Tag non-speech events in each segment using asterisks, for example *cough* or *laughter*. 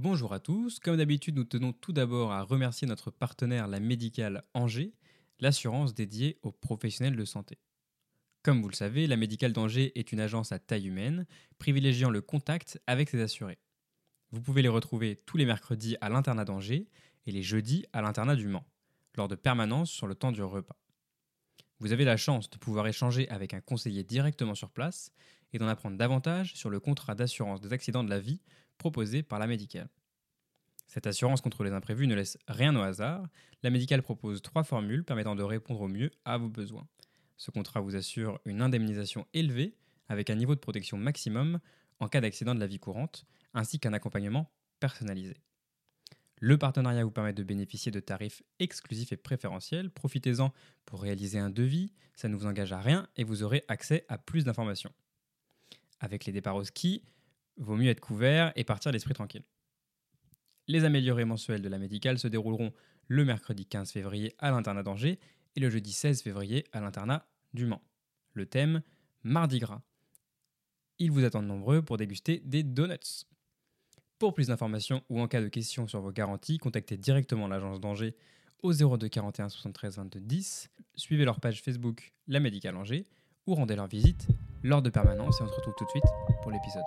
Bonjour à tous. Comme d'habitude, nous tenons tout d'abord à remercier notre partenaire, la Médicale Angers, l'assurance dédiée aux professionnels de santé. Comme vous le savez, la Médicale d'Angers est une agence à taille humaine, privilégiant le contact avec ses assurés. Vous pouvez les retrouver tous les mercredis à l'internat d'Angers et les jeudis à l'internat du Mans, lors de permanences sur le temps du repas. Vous avez la chance de pouvoir échanger avec un conseiller directement sur place et d'en apprendre davantage sur le contrat d'assurance des accidents de la vie proposé par la médicale. Cette assurance contre les imprévus ne laisse rien au hasard. La médicale propose trois formules permettant de répondre au mieux à vos besoins. Ce contrat vous assure une indemnisation élevée avec un niveau de protection maximum en cas d'accident de la vie courante, ainsi qu'un accompagnement personnalisé. Le partenariat vous permet de bénéficier de tarifs exclusifs et préférentiels. Profitez-en pour réaliser un devis, ça ne vous engage à rien et vous aurez accès à plus d'informations. Avec les départs au ski, vaut mieux être couvert et partir l'esprit tranquille. Les améliorés mensuels de la médicale se dérouleront le mercredi 15 février à l'internat d'Angers et le jeudi 16 février à l'internat du Mans. Le thème Mardi Gras. Ils vous attendent nombreux pour déguster des donuts. Pour plus d'informations ou en cas de questions sur vos garanties, contactez directement l'agence d'Angers au 02 41 73 22 10, suivez leur page Facebook La Médicale Angers ou rendez leur visite lors de permanence et on se retrouve tout de suite pour l'épisode.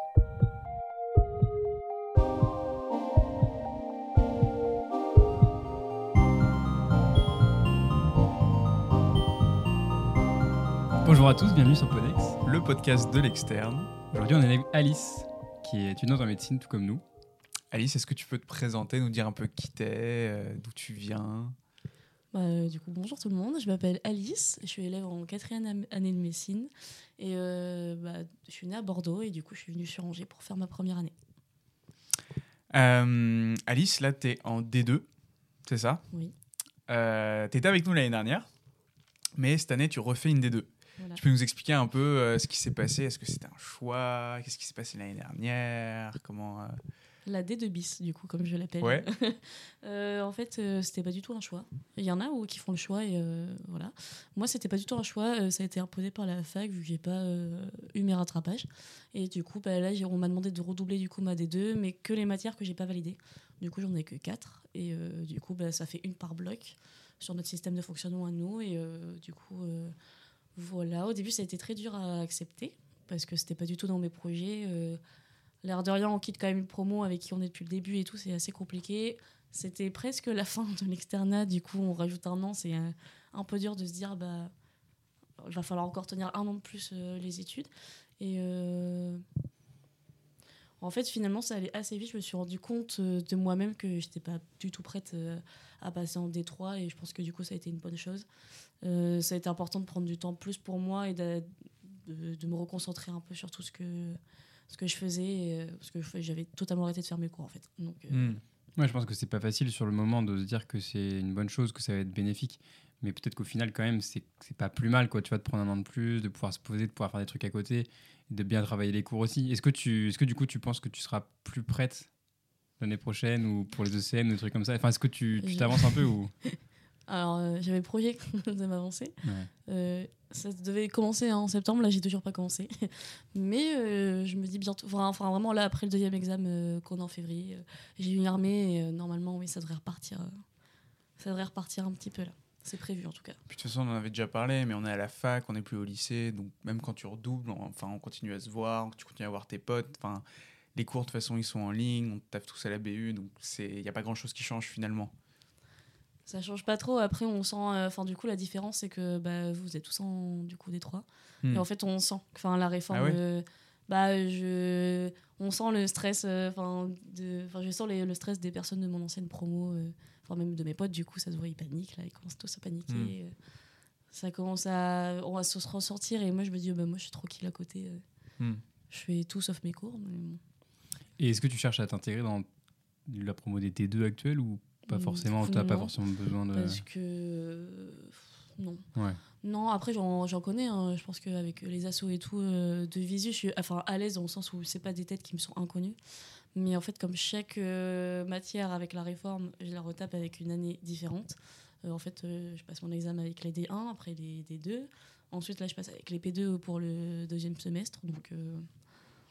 Bonjour à tous, bienvenue sur Podex. le podcast de l'externe. Aujourd'hui, on est avec Alice, qui est étudiante en médecine tout comme nous. Alice, est-ce que tu peux te présenter, nous dire un peu qui t'es, euh, d'où tu viens? Bah, euh, du coup, bonjour tout le monde, je m'appelle Alice, je suis élève en quatrième année de médecine et euh, bah, je suis née à Bordeaux et du coup je suis venue sur Angers pour faire ma première année. Euh, Alice, là, t'es en D2, c'est ça? Oui. euh, T'étais avec nous l'année dernière, mais cette année, tu refais une D2. Voilà. Tu peux nous expliquer un peu ce qui s'est passé? Est-ce que c'était un choix? Qu'est-ce qui s'est passé l'année dernière? Comment La D2 bis, du coup, comme je l'appelle. Ouais. *laughs* Euh, en fait, euh, c'était pas du tout un choix. Il y en a où, qui font le choix et euh, voilà. Moi, c'était pas du tout un choix. euh, ça a été imposé par la fac vu que j'ai pas euh, eu mes rattrapages. Et du coup, bah, là, on m'a demandé de redoubler du coup ma D2, mais que les matières que j'ai pas validées. Du coup, j'en ai que 4. Et du coup, bah, ça fait une par bloc sur notre système de fonctionnement à nous. Et du coup, voilà. Au début, ça a été très dur à accepter parce que c'était pas du tout dans mes projets. Euh, L'air de rien, on quitte quand même une promo avec qui on est depuis le début et tout, c'est assez compliqué. C'était presque la fin de l'externat, du coup, on rajoute un an. C'est un, un peu dur de se dire, bah, il va falloir encore tenir un an de plus euh, les études. Et euh, en fait, finalement, ça allait assez vite. Je me suis rendu compte euh, de moi-même que j'étais pas du tout prête euh, à passer en D3 et je pense que du coup, ça a été une bonne chose. Euh, ça a été important de prendre du temps plus pour moi et de- de me reconcentrer un peu sur tout ce que, ce que je faisais euh, parce que j'avais totalement arrêté de faire mes cours en fait. Donc, euh, hmm. Ouais, je pense que c'est pas facile sur le moment de se dire que c'est une bonne chose, que ça va être bénéfique. Mais peut-être qu'au final, quand même, c'est pas plus mal, quoi. Tu vas te prendre un an de plus, de pouvoir se poser, de pouvoir faire des trucs à côté, de bien travailler les cours aussi. Est-ce que, tu, est que du coup, tu penses que tu seras plus prête l'année prochaine ou pour les ECN ou des trucs comme ça? Enfin, est-ce que tu t'avances un peu ou *laughs* Alors, euh, j'avais le projet *laughs* de m'avancer. Ouais. Euh, ça devait commencer en septembre, là j'ai toujours pas commencé. *laughs* Mais euh, je me dis bientôt, enfin, vraiment là après le deuxième examen euh, qu'on a en février, j'ai une armée et normalement oui ça devrait repartir, ça devrait repartir un petit peu là. C'est prévu en tout cas. Puis de toute façon, on en avait déjà parlé, mais on est à la fac, on n'est plus au lycée, donc même quand tu redoubles, on, enfin, on continue à se voir, tu continues à voir tes potes. Enfin, les cours de toute façon, ils sont en ligne, on taffe tous à la BU, donc il n'y a pas grand-chose qui change finalement. Ça change pas trop. Après on sent, euh, enfin du coup la différence c'est que bah, vous êtes tous en du coup des trois. Hmm. Et en fait, on sent, enfin, la réforme, Ah ouais euh, bah, je, on sent le stress, euh, enfin, enfin, je sens les- le stress des personnes de mon ancienne promo, euh, enfin, même de mes potes, du coup, ça se voit, ils paniquent, là, ils commencent tous à paniquer. Mm. euh, ça commence à, on va se ressortir, et moi, je me dis, bah, moi, je suis tranquille à côté, euh, Hmm. je fais tout sauf mes cours, mais bon. Et est-ce que tu cherches à t'intégrer dans la promo des T2 actuelle ou pas Mm, forcément pas forcément besoin de. Parce que, non. Ouais. Non, après, j'en connais. hein. Je pense qu'avec les assos et tout, euh, de visu, je suis enfin, à l'aise dans le sens où c'est pas des têtes qui me sont inconnues. Mais en fait, comme chaque euh, matière avec la réforme, je la retape avec une année différente. Euh, en fait, je passe mon examen avec les D1, après les D2. Ensuite, là, je passe avec les P2 pour le deuxième semestre. Donc,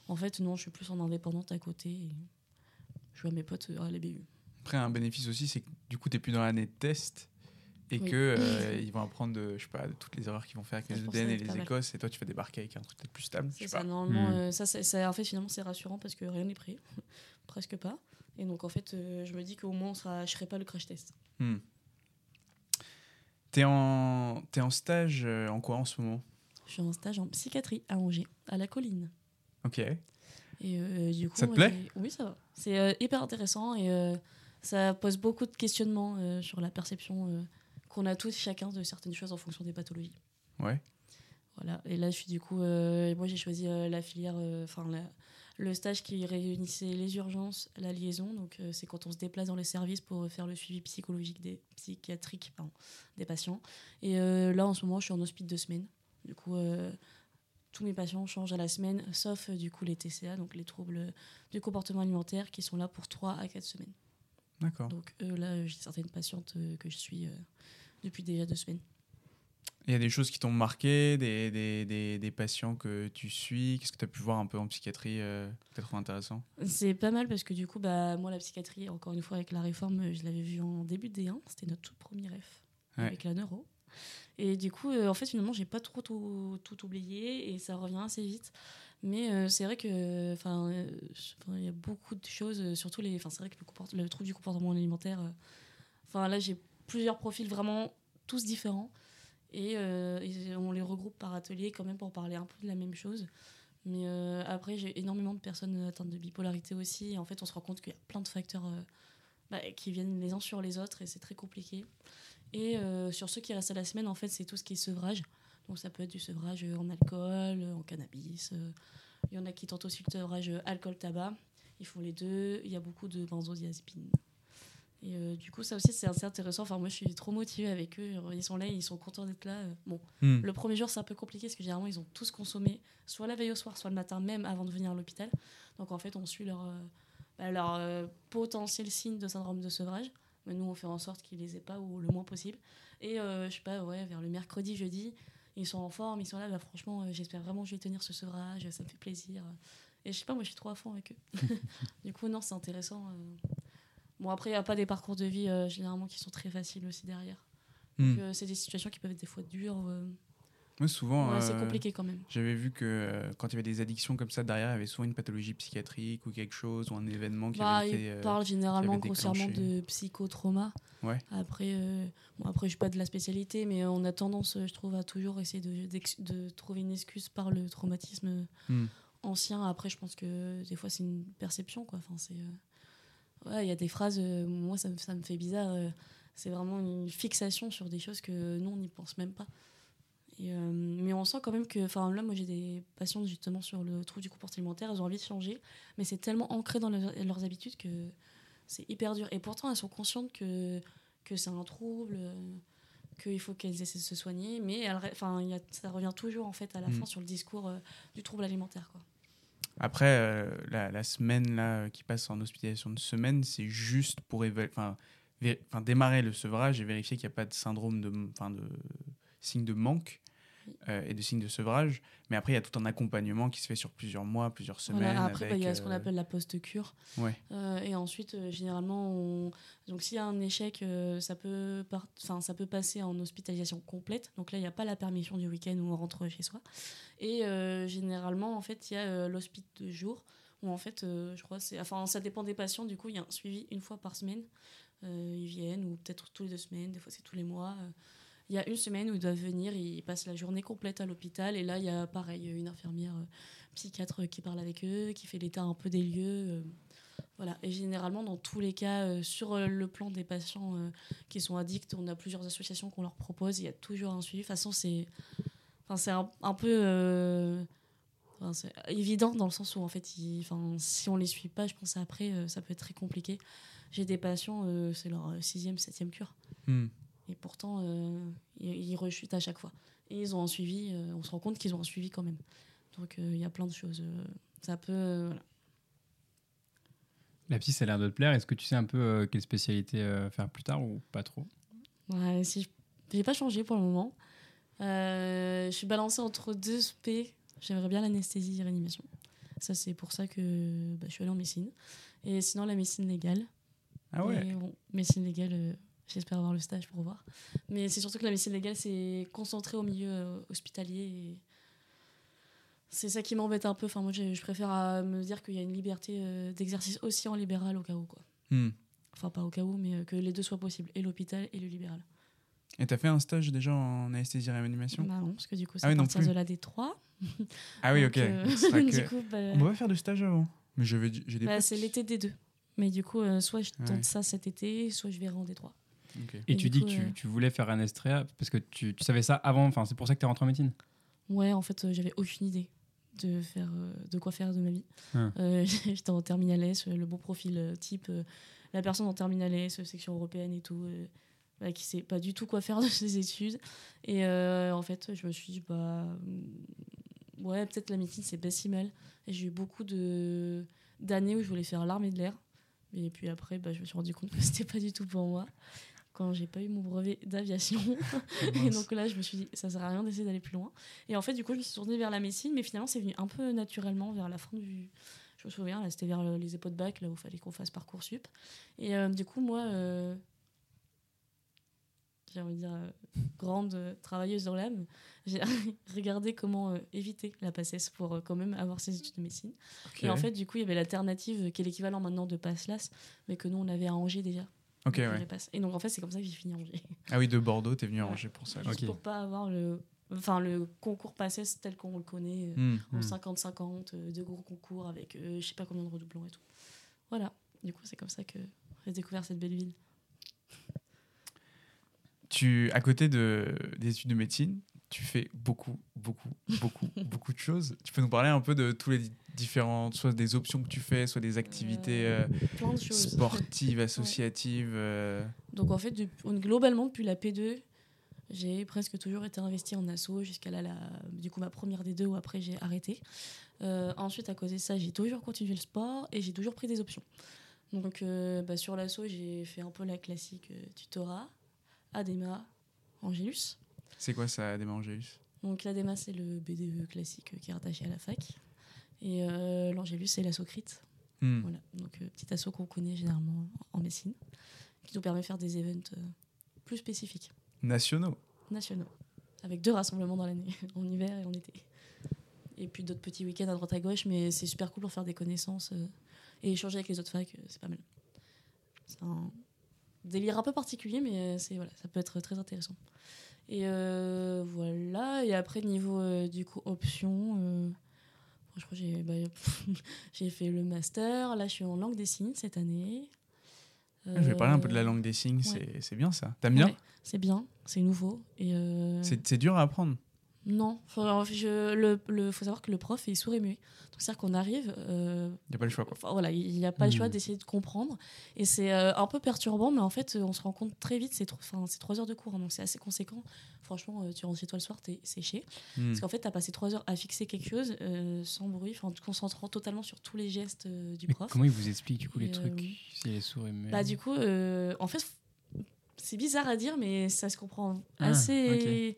en fait, non, je suis plus en indépendante à côté. et je vois mes potes à la BU. Après, un bénéfice aussi, c'est que du coup, tu n'es plus dans l'année de test et Oui. que euh, *laughs* ils vont apprendre de, je sais pas, de toutes les erreurs qu'ils vont faire avec les EDN et les. Écosses et toi, tu vas débarquer avec un truc peut-être plus stable. Je C'est sais ça, pas. normalement, Hmm. euh, ça, c'est- ça, en fait, finalement, c'est rassurant parce que rien n'est prêt. *laughs* Presque pas. Et donc, en fait, euh, je me dis qu'au moins, on sera, je serai pas le crash test. Hmm. T'es en, t'es en stage euh, en quoi en ce moment? Je suis en stage en psychiatrie à Angers, à la colline. Ok. Et euh, du coup, Ça te plaît? Oui, ça va. C'est euh, hyper intéressant et euh, ça pose beaucoup de questionnements euh, sur la perception euh, qu'on a tous chacun de certaines choses en fonction des pathologies. Ouais. Voilà. Et là, je suis du coup, euh, moi, j'ai choisi la filière, enfin, le stage qui réunissait les urgences, la liaison. Donc, c'est quand on se déplace dans les services pour faire le suivi psychologique des psychiatrique pardon, des patients. Et là, en ce moment, je suis en hospice de semaine. Du coup, tous mes patients changent à la semaine, sauf euh, du coup les TCA, donc les troubles du comportement alimentaire, qui sont là pour 3 à 4 semaines. D'accord. Donc euh, là, j'ai certaines patientes euh, que je suis euh, depuis déjà deux semaines. Il y a des choses qui t'ont marqué, des, des, des, des patients que tu suis. Qu'est-ce que tu as pu voir un peu en psychiatrie euh, que tu trouvé intéressant? C'est pas mal parce que du coup, bah, moi, la psychiatrie, encore une fois, avec la réforme, je l'avais vue en début de D1. C'était notre tout premier ref Ouais. avec la neuro. Et du coup, euh, en fait, finalement, j'ai pas trop tout, tout oublié et ça revient assez vite. Mais euh, c'est vrai que, euh, enfin, il y a beaucoup de choses, euh, surtout les, enfin, c'est vrai que le, le trouble du comportement alimentaire. Enfin, là, j'ai plusieurs profils vraiment tous différents et, on les regroupe par atelier quand même pour parler un peu de la même chose. Mais après, j'ai énormément de personnes atteintes de bipolarité aussi. Et en fait, on se rend compte qu'il y a plein de facteurs bah, qui viennent les uns sur les autres et c'est très compliqué. Et sur ceux qui restent à la semaine, en fait, c'est tout ce qui est sevrage. Donc, ça peut être du sevrage euh, en alcool, euh, en cannabis. euh. Il y en a qui tentent aussi le sevrage alcool-tabac. Ils font les deux. Il y a beaucoup de benzodiazépines. Et euh, du coup, ça aussi, c'est assez intéressant. Enfin, moi, je suis trop motivée avec eux. Ils sont là, ils sont contents d'être là. Bon, Hmm. le premier jour, c'est un peu compliqué parce que généralement, ils ont tous consommé, soit la veille au soir, soit le matin même avant de venir à l'hôpital. Donc en fait, on suit leur, euh, bah, leur euh, potentiel signe de syndrome de sevrage. Mais nous, on fait en sorte qu'ils les aient pas ou le moins possible. Et je sais pas, ouais, vers le mercredi, jeudi, ils sont en forme, ils sont là. Bah, franchement, euh, j'espère vraiment que je vais tenir ce sevrage, ça me fait plaisir. Et je sais pas, moi, je suis trop à fond avec eux. *laughs* du coup, non, c'est intéressant. euh. Bon, après, il n'y a pas des parcours de vie euh, généralement qui sont très faciles aussi derrière. Hmm. Donc, euh, c'est des situations qui peuvent être des fois dures. euh, Moi, souvent, Ouais, c'est euh, compliqué quand même. j'avais vu que euh, quand il y avait des addictions comme ça, derrière, il y avait souvent une pathologie psychiatrique ou quelque chose, ou un événement qui Bah, avait été. euh, parle généralement grossièrement de psychotrauma. Ouais. Après, euh, bon, après, je suis pas de la spécialité, mais on a tendance, je trouve, à toujours essayer de, trouver une excuse par le traumatisme Hmm. ancien. Après, je pense que des fois, c'est une perception, quoi. Enfin, c'est, euh, ouais, il y a des phrases, euh, moi, ça, me- ça me fait bizarre. euh, c'est vraiment une fixation sur des choses que nous, on n'y pense même pas. Et, euh, mais on sent quand même que, enfin là, moi j'ai des patientes justement sur le trouble du comportement alimentaire, elles ont envie de changer, mais c'est tellement ancré dans leurs- leurs habitudes que c'est hyper dur. Et pourtant, elles sont conscientes que, que c'est un trouble, euh, qu'il faut qu'elles essaient de se soigner, mais elles enfin, il y a- ça revient toujours en fait à la Mm. fin sur le discours euh, du trouble alimentaire. Quoi. Après, euh, la, la semaine là, qui passe en hospitalisation de semaine, c'est juste pour enfin, démarrer le sevrage et vérifier qu'il n'y a pas de syndrome de, de signe de manque. Euh, et de signe de sevrage. Mais après, il y a tout un accompagnement qui se fait sur plusieurs mois, plusieurs semaines. Voilà, après, bah, il y a ce qu'on euh, appelle la post-cure. Ouais. Euh, et ensuite, généralement, on... donc s'il y a un échec, ça, peut par- enfin, ça peut passer en hospitalisation complète. Donc là, il n'y a pas la permission du week-end où on rentre chez soi. Et généralement, en fait, il y a l'hospice de jour où en fait, euh, je crois, c'est, enfin, ça dépend des patients. Du coup, il y a un suivi une fois par semaine. Euh, ils viennent ou peut-être tous les deux semaines. Des fois, c'est tous les mois. Euh, Il y a une semaine où ils doivent venir, ils passent la journée complète à l'hôpital. Et là, il y a pareil, une infirmière euh, psychiatre qui parle avec eux, qui fait l'état un peu des lieux. euh, voilà. Et généralement, dans tous les cas, euh, sur le plan des patients qui sont addicts, on a plusieurs associations qu'on leur propose. Il y a toujours un suivi. De toute façon, c'est un, un peu évident dans le sens où, en fait, si on les suit pas, je pense après, ça peut être très compliqué. J'ai des patients, c'est leur sixième, septième cure. hmm. Et pourtant, euh, ils, rechutent à chaque fois. Et ils ont un suivi, euh, on se rend compte qu'ils ont un suivi quand même. Donc euh, il y a plein de choses. ça peut. voilà. La psy, ça a l'air de te plaire. Est-ce que tu sais un peu euh, quelle spécialité euh, faire plus tard ou pas trop? Ouais, si je- j'ai pas changé pour le moment. Euh, je suis balancée entre deux spé. J'aimerais bien l'anesthésie et réanimation. Ça, c'est pour ça que bah, je suis allée en médecine. Et sinon, la médecine légale. Ah ouais. Mais bon, médecine légale, j'espère avoir le stage pour voir. Mais c'est surtout que la médecine légale, c'est concentré au milieu euh, hospitalier. et C'est ça qui m'embête un peu. Enfin, moi, je, préfère euh, me dire qu'il y a une liberté euh, d'exercice aussi en libéral au cas où. Quoi. Hmm. Enfin, pas au cas où, mais que les deux soient possibles, et l'hôpital et le libéral. Et t'as fait un stage déjà en anesthésie réanimation? Bah non, parce que du coup, c'est Ah à partir plus. de la D3. Ah oui, *laughs* ok. euh, *laughs* que- du coup, bah, On pas faire de stage avant. Mais je vais- j'ai des bah, c'est l'été D2. Mais du coup, euh, soit je tente Ouais. ça cet été, soit je verrai en D3. Et Et tu dis coup, que tu, euh, tu voulais faire un Estréa parce que tu, tu savais ça avant, enfin c'est pour ça que tu es rentré en médecine Ouais, en fait, euh, j'avais aucune idée de, faire, euh, de quoi faire de ma vie. Ah. Euh, *laughs* J'étais en terminale S, le bon profil euh, type, euh, la personne en terminale S, section européenne et tout, euh, bah, qui sait pas du tout quoi faire *laughs* de ses études. Et euh, en fait, je me suis dit, bah, mm, ouais, peut-être la médecine, c'est pas si mal. Et j'ai eu beaucoup de- d'années où je voulais faire l'armée de l'air. Et puis après, bah, je me suis rendu compte que *laughs* c'était pas du tout pour moi. Quand j'ai pas eu mon brevet d'aviation. *laughs* Et Mince. donc là, je me suis dit, ça sert à rien d'essayer d'aller plus loin. Et en fait, du coup, je me suis tournée vers la médecine, mais finalement, c'est venu un peu naturellement vers la fin du. Je me souviens, là, c'était vers le- les épaules de bac, là où il fallait qu'on fasse Parcoursup. Et euh, du coup, moi, euh, j'ai envie de dire, euh, grande travailleuse dans l'âme, j'ai *laughs* regardé comment éviter la PACES pour quand même avoir ses études de médecine. Et en fait, du coup, il y avait l'alternative qui est l'équivalent maintenant de PASSLAS, mais que nous, on avait à Angers déjà. Ok, Donc, ouais. Et donc, en fait, c'est comme ça que j'ai fini à Angers. Ah oui, de Bordeaux, t'es venu à Ouais. Angers pour ça. Juste Ok. pour pas avoir le, enfin, le concours PACES tel qu'on le connaît, euh, Hmm. en Hmm. 50-50, euh, de gros concours avec euh, je sais pas combien de redoublons et tout. Voilà. Du coup, c'est comme ça que j'ai découvert cette belle ville. Tu, à côté de, des études de médecine, tu fais beaucoup, beaucoup, beaucoup, *laughs* beaucoup de choses. Tu peux nous parler un peu de tous les di- différentes, soit des options que tu fais, soit des activités euh, Plein de choses. sportives, *laughs* associatives. euh, Donc en fait, globalement, depuis la P2, j'ai presque toujours été investie en asso jusqu'à la- du coup ma première des deux où après j'ai arrêté. Euh, ensuite, à cause de ça, j'ai toujours continué le sport et j'ai toujours pris des options. Donc euh, bah, sur l'asso, j'ai fait un peu la classique euh, tutorat, ADEMA, Angélus. C'est quoi ça, des Angélus Donc l'ADEMA, c'est le BDE classique qui est rattaché à la fac. Et euh, l'Angélus, c'est l'asso CRIT. Hmm. Voilà, donc euh, petit asso qu'on connaît généralement en médecine, qui nous permet de faire des events euh, plus spécifiques, Nationaux. nationaux, avec deux rassemblements dans l'année, *laughs* en hiver et en été. Et puis d'autres petits week-ends à droite à gauche, mais c'est super cool pour faire des connaissances euh, et échanger avec les autres facs, c'est pas mal. C'est un délire un peu particulier, mais c'est voilà, ça peut être très intéressant. Et euh, voilà, et après niveau euh, du coup options, euh, je crois que j'ai bah, *laughs* j'ai fait le master, là je suis en langue des signes cette année. Je vais parler un peu de la langue des signes, ouais. c'est- c'est bien ça. T'aimes bien ouais, C'est bien, c'est nouveau. Et C'est c'est dur à apprendre. Non, faut, je, le, le- faut savoir que le prof est sourd et muet. Donc c'est-à-dire qu'on arrive, euh, Il n'y a pas le choix. Quoi. enfin, voilà, il n'y a pas le choix Mhm. d'essayer de comprendre. Et c'est euh, un peu perturbant, mais en fait, on se rend compte très vite, c'est trois heures de cours, hein, donc c'est assez conséquent. Franchement, euh, tu rentres chez toi le soir, t'es séché. Hmm. Parce qu'en fait, tu as passé trois heures à fixer quelque chose sans bruit, en te concentrant totalement sur tous les gestes du Mais prof. comment il vous explique du coup les trucs si elle est sourde et muette Bah, du coup, en fait, c'est bizarre à dire, mais ça se comprend Ah, assez.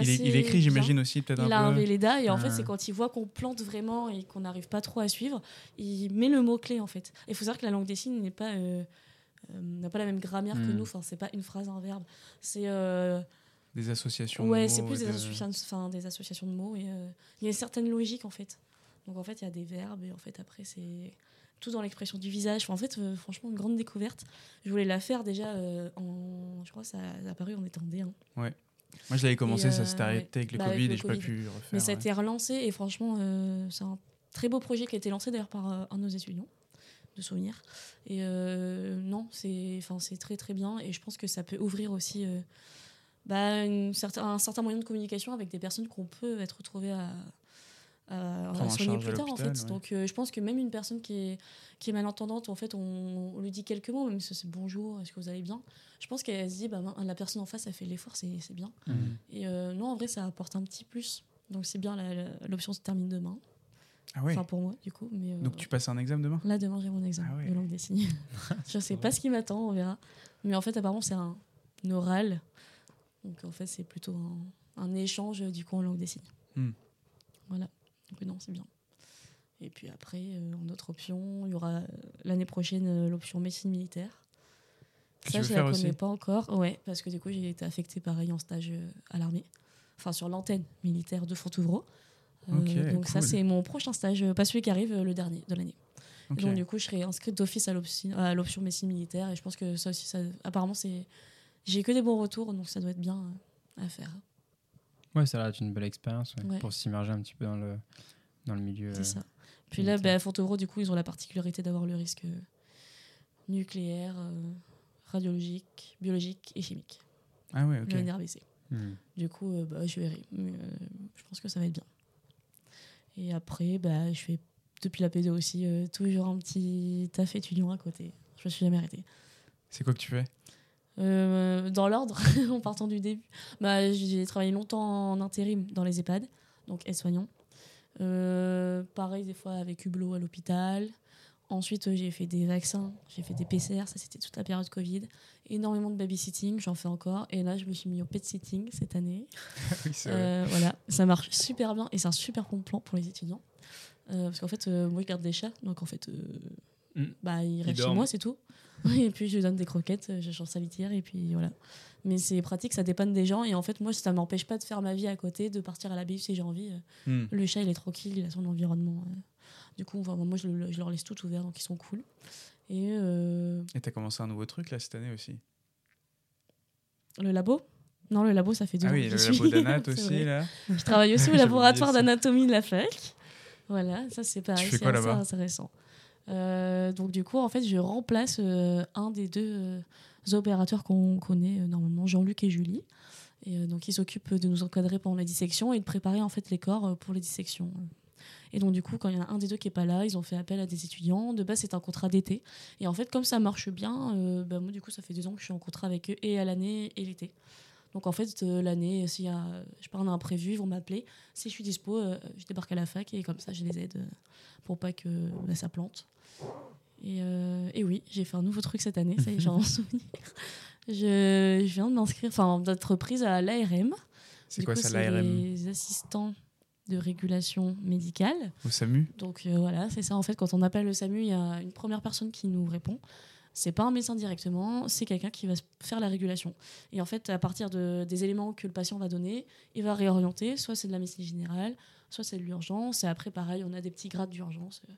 Il, est- assez il écrit, j'imagine aussi, peut-être Il a un un peu. Véleda et en fait c'est quand il voit qu'on plante vraiment et qu'on n'arrive pas trop à suivre, il met le mot clé en fait. Il faut savoir que la langue des signes n'est pas euh, euh, n'a pas la même grammaire que Hmm. nous. Enfin c'est pas une phrase un verbe. C'est euh, Des associations. ouais de c'est mots plus des, de- associations, enfin, des associations de mots et il y a une certaine logique en fait. Donc en fait il y a des verbes et en fait après c'est tout dans l'expression du visage. Enfin, en fait euh, franchement une grande découverte. Je voulais la faire déjà euh, en je crois que ça a apparu en D1. Moi, je l'avais commencé, ça euh, s'est arrêté avec le Bah, avec Covid le et je n'ai pas pu refaire. Mais ça a été relancé et franchement, euh, c'est un très beau projet qui a été lancé d'ailleurs par euh, un de nos étudiants de souvenirs. Et euh, non, c'est enfin c'est très très bien et je pense que ça peut ouvrir aussi euh, bah, une certain, un certain moyen de communication avec des personnes qu'on peut être retrouvées à, à, à soigner plus tard en fait. ouais. Donc euh, je pense que même une personne qui est, qui est malentendante, en fait, on, on lui dit quelques mots, même si c'est bonjour, est-ce que vous allez bien? Je pense qu'elle se dit, bah, ben, la personne en face a fait l'effort, c'est c'est bien. Mhm. Et euh, non, en vrai, ça apporte un petit plus. Donc c'est bien, la- la- l'option se termine demain. Ah ouais. Enfin pour moi, du coup. Mais, euh, Donc tu passes un examen demain? Là, demain, j'ai mon examen Ah ouais. de langue des signes. *laughs* je sais pas ce qui m'attend, on verra. Mais en fait, apparemment, c'est un oral. Donc en fait, c'est plutôt un, un échange du coup en langue des signes. Hmm. Voilà. Donc non, c'est bien. Et puis après, euh, en autre option, il y aura euh, l'année prochaine euh, l'option médecine militaire. Ça, je faire la connais aussi pas encore. Ouais, parce que du coup, j'ai été affectée pareil en stage euh, à l'armée. Enfin, sur l'antenne militaire de Fontevraud. Euh, Ok, donc ça, c'est mon prochain stage, euh, pas celui qui arrive, euh, le dernier de l'année. Donc du coup, je serai inscrite d'office à l'option médecine militaire. Et je pense que ça aussi, ça, apparemment, c'est... J'ai que des bons retours, donc ça doit être bien euh, à faire. Ouais, ça a l'air une belle expérience ouais, Ouais. pour s'immerger un petit peu dans le, dans le milieu. C'est euh, ça. Puis là, bah, à Fontevraud, du coup, ils ont la particularité d'avoir le risque euh, nucléaire, euh, radiologique, biologique et chimique. Ah ouais, ok. Le NRBC. hmm. Du coup, euh, bah, je verrai. Mais, euh, je pense que ça va être bien. Et après, bah, je fais depuis la P2 aussi euh, toujours un petit taf étudiant à côté. Je me suis jamais arrêtée. C'est quoi que tu fais? Euh, dans l'ordre, *laughs* en partant du début. Bah, j'ai travaillé longtemps en intérim dans les EHPAD, donc aide-soignant. Euh, pareil, des fois avec Hublot à l'hôpital. Ensuite, j'ai fait des vaccins, j'ai fait des PCR, ça c'était toute la période Covid. Énormément de babysitting, j'en fais encore. Et là, je me suis mis au pet sitting cette année. *laughs* Oui. Euh, voilà, ça marche super bien et c'est un super bon plan pour les étudiants. Parce qu'en fait, moi, je garde des chats, donc en fait, Mm. bah, ils restent chez dorment. moi, c'est tout. *laughs* et puis, je lui donne des croquettes, euh, je change sa litière, et puis voilà. Mais c'est pratique, ça dépanne des gens, et en fait, moi, ça m'empêche pas de faire ma vie à côté, de partir à la BU si j'ai envie. Euh, Hmm. Le chat, il est tranquille, il a son environnement. euh. Du coup, enfin, moi, je, le- je leur laisse tout ouvert, donc ils sont cool. Et euh, t'as commencé un nouveau truc là cette année aussi? Le labo? Non, le labo, ça fait deux Ah ans oui, que le labo *laughs* d'Anat aussi là. Je travaille aussi au *laughs* laboratoire d'anatomie de la fac. Voilà, ça c'est pareil, c'est intéressant. Euh, donc du coup, en fait, je remplace euh, un des deux euh, opérateurs qu'on connaît normalement, Jean-Luc et Julie. Et donc ils s'occupent de nous encadrer pendant les dissections et de préparer en fait les corps pour les dissections. Et donc du coup, quand il y en a un des deux qui est pas là, ils ont fait appel à des étudiants. De base, c'est un contrat d'été. Et en fait, comme ça marche bien, bah, moi du coup, ça fait deux ans que je suis en contrat avec eux et à l'année et l'été. Donc en fait, l'année, s'il y a, je pars imprévu, ils vont m'appeler. Si je suis dispo, je débarque à la fac et comme ça, je les aide pour pas que bah, ça plante. Et, euh, et oui, j'ai fait un nouveau truc cette année, ça y est, j'en *laughs* souvenir. Je, je viens de m'inscrire, enfin, d'être prise à l'ARM. C'est quoi coup, ça c'est l'ARM Les assistants de régulation médicale. Au SAMU Donc euh, voilà, c'est ça en fait. Quand on appelle le SAMU, il y a une première personne qui nous répond. C'est pas un médecin directement, c'est quelqu'un qui va faire la régulation. Et en fait, à partir de, des éléments que le patient va donner, il va réorienter. Soit c'est de la médecine générale, soit c'est de l'urgence. Et après, pareil, on a des petits grades d'urgence. Euh,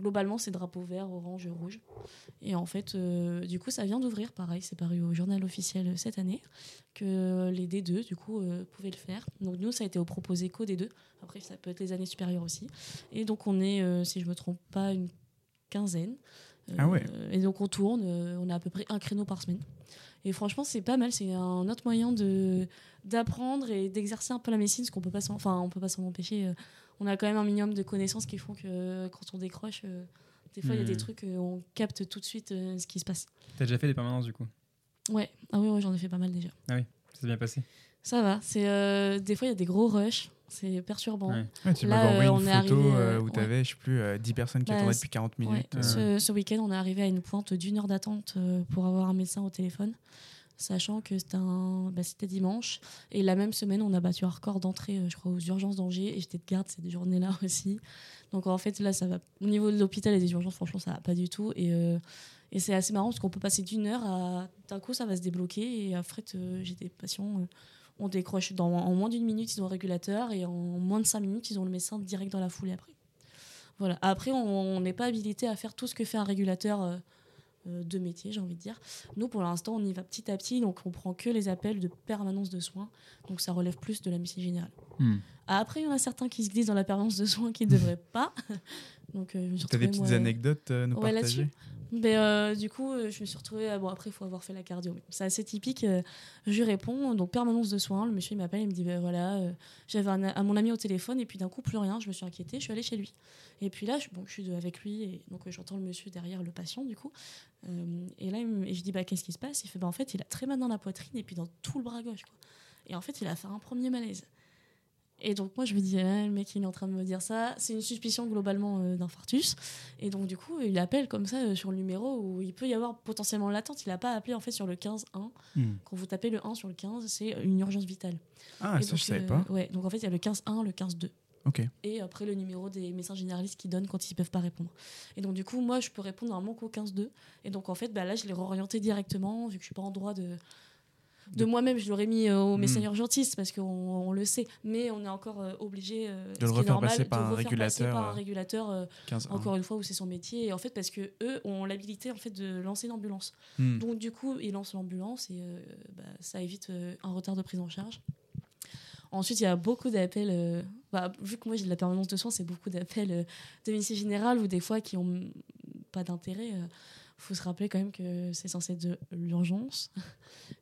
Globalement, c'est drapeau vert, orange, rouge. Et en fait, euh, du coup, ça vient d'ouvrir, pareil, c'est paru au journal officiel cette année, que les D2, du coup, euh, pouvaient le faire. Donc nous, ça a été au proposé qu'au D2. Après, ça peut être les années supérieures aussi. Et donc, on est, euh, si je me trompe pas, une quinzaine. Ah ouais. Et donc, on tourne, on a à peu près un créneau par semaine. Et franchement, c'est pas mal. C'est un autre moyen de d'apprendre et d'exercer un peu la médecine, parce qu'on peut pas s'en, enfin, on peut pas s'en empêcher. On a quand même un minimum de connaissances qui font que quand on décroche, euh, des fois, il y a des Hmm. trucs, euh, on capte tout de suite euh, ce qui se passe. T'as déjà fait des permanences du coup? Ouais, ah oui, ouais, j'en ai fait pas mal déjà. Ça s'est bien passé Ça va. C'est euh, des fois, il y a des gros rushs. C'est perturbant. Ouais. Ouais, tu Là, euh, une on est photo arrivé, euh, où ouais. t'avais, je sais plus, euh, 10 personnes qui Bah, attendaient depuis 40 Ouais, minutes. euh. Ce, ce week-end, on est arrivé à une pointe d'une heure d'attente euh, pour avoir un médecin au téléphone, sachant que c'était un- bah, c'était dimanche. Et la même semaine, on a battu un record d'entrée, euh, je crois, aux urgences d'Angers. Et j'étais de garde ces journées-là *laughs* aussi. Donc en fait, là, ça va. Au niveau de l'hôpital et des urgences, franchement, ça va pas du tout. Et, euh, et c'est assez marrant parce qu'on peut passer d'une heure à. D'un coup, ça va se débloquer. Et après, euh, j'ai des patients. on décroche dans, en moins d'une minute, ils ont le régulateur. Et en moins de cinq minutes, ils ont le médecin direct dans la foulée après. Voilà. Après, on n'est pas habilité à faire tout ce que fait un régulateur de métier, j'ai envie de dire. Nous, pour l'instant, on y va petit à petit, donc on prend que les appels de permanence de soins. Donc ça relève plus de la médecine générale. Hmm. Après, il y en a certains qui se glissent dans la permanence de soins qui ne devraient *laughs* pas. donc, euh, je me suis des petites moi, anecdotes euh, nous Ouais, partager? Euh, du coup, euh, je me suis retrouvée. euh, bon, après, il faut avoir fait la cardio. C'est assez typique. je lui réponds, donc permanence de soins. Le monsieur, il m'appelle, il me dit ben voilà, j'avais à mon ami au téléphone, et puis d'un coup, plus rien. Je me suis inquiétée, je suis allée chez lui. Et puis là, je, bon, je suis avec lui, et donc j'entends le monsieur derrière le patient, du coup. Et là, et je dis bah, qu'est-ce qui se passe? Il fait bah, en fait, il a très mal dans la poitrine, et puis dans tout le bras gauche. Et en fait, il a fait un premier malaise. Et donc, moi, je me dis, ah, le mec, il est en train de me dire ça. C'est une suspicion globalement euh, d'infarctus. Et donc, du coup, il appelle comme ça euh, sur le numéro où il peut y avoir potentiellement l'attente. Il n'a pas appelé en fait sur le 15-1. Hmm. Quand vous tapez le 1 sur le 15, c'est une urgence vitale. Ah, Et ça, donc, je savais euh, pas. Ouais, donc en fait, il y a le 15-1, le 15-2. Ok. et après le numéro des médecins généralistes qui donnent quand ils peuvent pas répondre. Et donc du coup, moi, je peux répondre normalement qu'au 15-2. Et donc en fait, bah, là, je l'ai réorienté directement, vu que je suis pas en droit de... De De- moi-même, je l'aurais mis euh, au Hmm. médecin urgentiste parce qu'on on le sait, mais on est encore euh, obligé euh, le ce qui est refaire normal, passer de par un régulateur, par un régulateur 15 encore une fois où c'est son métier. Et en fait parce que eux ont l'habilité en fait de lancer l'ambulance Hmm. donc du coup ils lancent l'ambulance et bah, ça évite un retard de prise en charge. Ensuite il y a beaucoup d'appels euh, bah, vu que moi j'ai de la permanence de soins c'est beaucoup d'appels euh, de médecine générale ou des fois qui ont pas d'intérêt faut se rappeler quand même que c'est censé être de l'urgence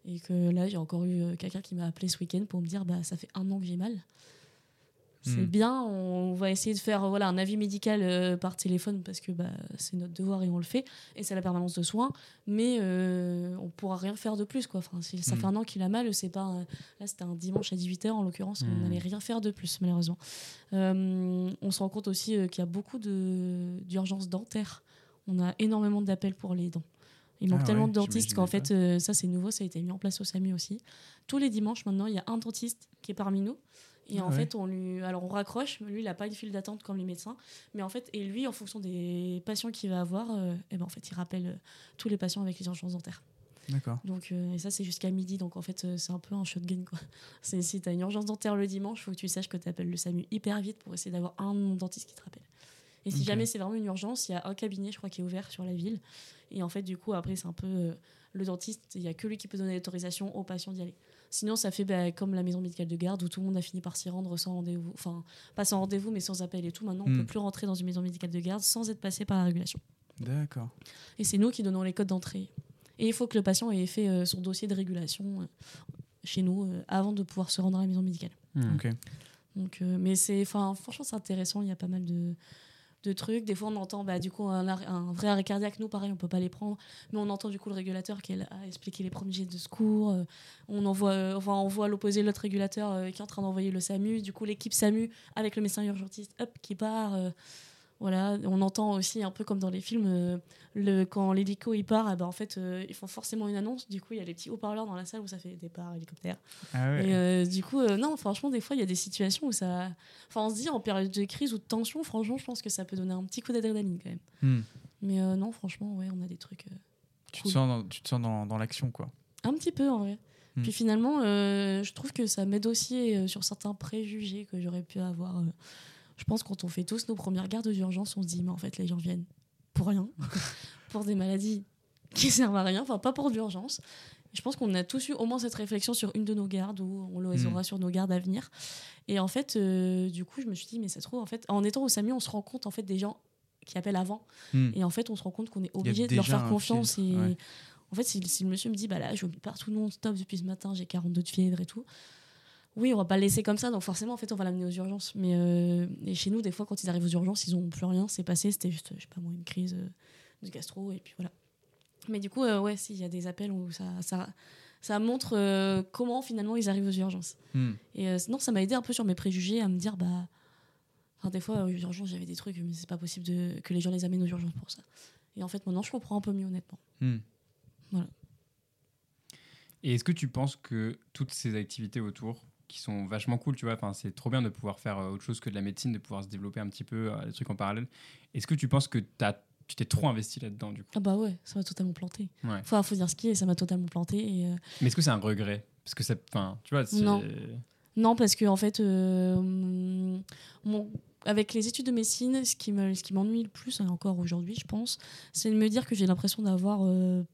et que là j'ai encore eu euh, quelqu'un qui m'a appelé ce week-end pour me dire bah ça fait un an que j'ai mal c'est Hmm. bien, on va essayer de faire voilà, un avis médical euh, par téléphone parce que bah, c'est notre devoir et on le fait, et c'est la permanence de soins, mais euh, on pourra rien faire de plus. Quoi. Enfin, si ça Hmm. fait un an qu'il a mal, c'est pas là c'était un dimanche à 18h en l'occurrence, on Hmm. n'allait rien faire de plus malheureusement. Euh, on se rend compte aussi qu'il y a beaucoup de- d'urgences dentaires, on a énormément d'appels pour les dents. Il manque Ah tellement ouais, de dentistes qu'en fait, euh, ça c'est nouveau, ça a été mis en place au SAMU aussi. Tous les dimanches maintenant, il y a un dentiste qui est parmi nous. Et Ah en ouais. fait, on lui, alors on raccroche. Lui, il n'a pas une file d'attente comme les médecins, mais en fait, et lui, en fonction des patients qu'il va avoir, euh, eh ben en fait, il rappelle euh, tous les patients avec les urgences dentaires. D'accord. Donc, euh, et ça, c'est jusqu'à midi. Donc, en fait, c'est un peu un shotgun. Quoi. *laughs* C'est, si tu as une urgence dentaire le dimanche, il faut que tu saches que tu appelles le SAMU hyper vite pour essayer d'avoir un dentiste qui te rappelle. Et si jamais c'est vraiment une urgence, il y a un cabinet, je crois, qui est ouvert sur la ville. Et en fait, du coup, après, c'est un peu euh, le dentiste, il n'y a que lui qui peut donner l'autorisation aux patients d'y aller. Sinon, ça fait bah, comme la maison médicale de garde où tout le monde a fini par s'y rendre sans rendez-vous. Enfin, pas sans rendez-vous, mais sans appel et tout. Maintenant, on Hmm. peut plus rentrer dans une maison médicale de garde sans être passé par la régulation. D'accord. Et c'est nous qui donnons les codes d'entrée. Et il faut que le patient ait fait euh, son dossier de régulation euh, chez nous avant de pouvoir se rendre à la maison médicale. Hmm. Ok. Donc, mais c'est, franchement, c'est intéressant. Il y a pas mal de, de trucs. Des fois, on entend, bah, du coup, un, vrai arrêt cardiaque. Nous, pareil, on peut pas les prendre. Mais on entend du coup le régulateur qui à expliquer les premiers de secours. Euh, on envoie, euh, enfin, on voit l'opposé l'autre régulateur euh, qui est en train d'envoyer le SAMU. Du coup, l'équipe SAMU avec le médecin urgentiste, hop, qui part. Voilà, on entend aussi un peu comme dans les films, euh, le, quand l'hélico il part, eh ben, en fait, euh, ils font forcément une annonce. Du coup, il y a les petits haut-parleurs dans la salle où ça fait départ hélicoptère. Ah ouais. Et euh, du coup, non, franchement, des fois, il y a des situations où ça. Enfin, on se dit, en période de crise ou de tension, franchement, je pense que ça peut donner un petit coup d'adrénaline quand même. Hmm. Mais non, franchement, ouais, on a des trucs. Tu, cool. te sens dans, tu te sens dans, dans l'action, quoi. Un petit peu, en vrai. Hmm. Puis finalement, je trouve que ça m'aide aussi sur certains préjugés que j'aurais pu avoir. Je pense quand on fait tous nos premières gardes d'urgence, on se dit, mais en fait, les gens viennent pour rien, *laughs* pour des maladies qui servent à rien, enfin, pas pour d'urgence. Je pense qu'on a tous eu au moins cette réflexion sur une de nos gardes ou on les Hmm. aura sur nos gardes à venir. Et en fait, euh, du coup, je me suis dit, mais ça se trouve, en fait, en étant au SAMU, on se rend compte en fait des gens qui appellent avant. Hmm. Et en fait, on se rend compte qu'on est obligé de leur faire confiance. et ouais. En fait, si, si le monsieur me dit, bah là, je vomis partout non-stop depuis ce matin, j'ai 42 de fièvre et tout. Oui, on va pas le laisser comme ça, donc forcément, en fait, on va l'amener aux urgences. Mais euh, et chez nous, des fois, quand ils arrivent aux urgences, ils ont plus rien, c'est passé, c'était juste, je sais pas moi, une crise euh, de gastro, et puis voilà. Mais du coup, euh, ouais, s'il y a des appels où ça, ça, ça montre euh, comment finalement ils arrivent aux urgences. Hmm. Et non, ça m'a aidé un peu sur mes préjugés à me dire, bah. Enfin, des fois, aux urgences, j'avais des trucs, mais c'est pas possible de, que les gens les amènent aux urgences pour ça. Et en fait, maintenant, je comprends un peu mieux, honnêtement. Hmm. Et est-ce que tu penses que toutes ces activités autour, qui sont vachement cool, tu vois, enfin, c'est trop bien de pouvoir faire euh, autre chose que de la médecine, de pouvoir se développer un petit peu, euh, des trucs en parallèle. Est-ce que tu penses que t'as- tu t'es trop investi là-dedans, du coup? Ah bah ouais, ça m'a totalement planté. Ouais. Enfin, faut dire ce qui est, ça m'a totalement planté. Et, euh, Mais est-ce que c'est un regret? Parce que ça, enfin, tu vois. Non. Non, parce que en fait, euh, mon- avec les études de médecine, ce qui m'ennuie le plus, et encore aujourd'hui, je pense, c'est de me dire que j'ai l'impression d'avoir euh,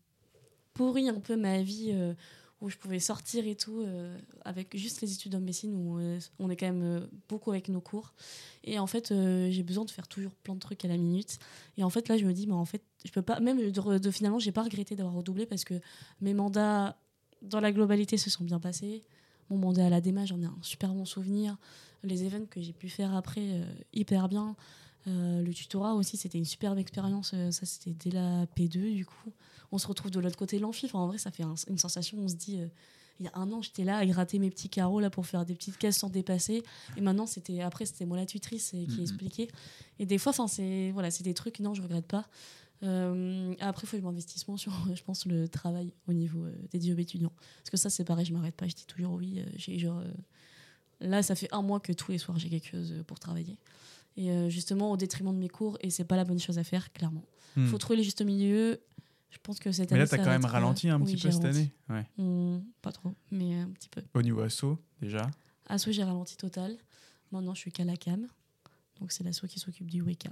pourri un peu ma vie, euh, où je pouvais sortir et tout, euh, avec juste les études de médecine, où euh, on est quand même euh, beaucoup avec nos cours. Et en fait, j'ai besoin de faire toujours plein de trucs à la minute. Et en fait, là, je me dis, mais en fait, je peux pas, même de, de finalement, j'ai pas regretté d'avoir redoublé parce que mes mandats, dans la globalité, se sont bien passés. Mon mandat à la DEMA, j'en ai un super bon souvenir. Les events que j'ai pu faire après, hyper bien. Euh, le tutorat aussi, c'était une superbe expérience. Euh, ça, c'était dès la P2, du coup. On se retrouve de l'autre côté de l'amphi. Enfin, en vrai, ça fait un- une sensation. On se dit, euh, il y a un an, j'étais là à gratter mes petits carreaux là, pour faire des petites caisses sans dépasser. Et maintenant, c'était après, c'était moi la tutrice qui Mhm. expliquait. Et des fois, c'est voilà, c'est des trucs, non, je regrette pas. Euh, après, il faut que je m'investisse moins sur, *laughs* je pense, le travail au niveau des jobs étudiants. Parce que ça, c'est pareil, je m'arrête pas. Je dis toujours oui. j'ai genre Là, ça fait un mois que tous les soirs, j'ai quelque chose pour travailler. Et euh, justement, au détriment de mes cours, et c'est pas la bonne chose à faire, clairement. Hmm. faut trouver le juste milieu. Je pense que cette Mais année. là, t'as quand même euh, ralenti un oui, petit peu cette année. Ouais. Hmm, pas trop, mais un petit peu. Au niveau asso, déjà. Asso, j'ai ralenti total. Maintenant, je suis qu'à la cam. Donc, c'est l'asso qui s'occupe du WECA.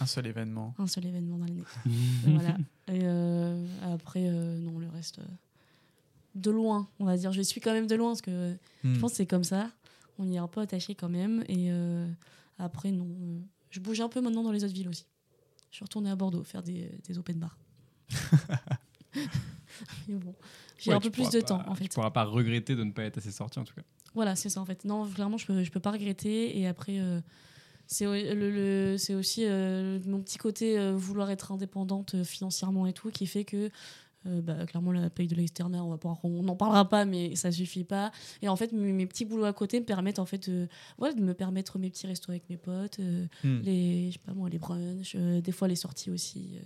Un seul événement. Un seul événement dans l'année. *laughs* voilà. Et euh, après, euh, non, le reste. euh, de loin, on va dire. Je suis quand même de loin parce que Hmm. je pense que c'est comme ça. On y est un peu attaché quand même. Et euh, après, non. euh, je bouge un peu maintenant dans les autres villes aussi. Je suis retournée à Bordeaux faire des, des open bars. *laughs* *laughs* Mais bon, j'ai Ouais, un peu plus de pas- temps en fait. Tu pourras pas regretter de ne pas être assez sorti en tout cas. Voilà, c'est ça en fait. Non, clairement, je peux, je peux pas regretter. Et après, euh, c'est le, le- aussi euh, mon petit côté euh, vouloir être indépendante financièrement et tout qui fait que. Euh, bah, clairement la paye de l'externat on va pas on n'en parlera pas mais ça suffit pas et en fait mes, mes petits boulots à côté me permettent en fait de, ouais, de me permettre mes petits restos avec mes potes euh, Hmm. les je sais pas moi les brunchs euh, des fois les sorties aussi euh.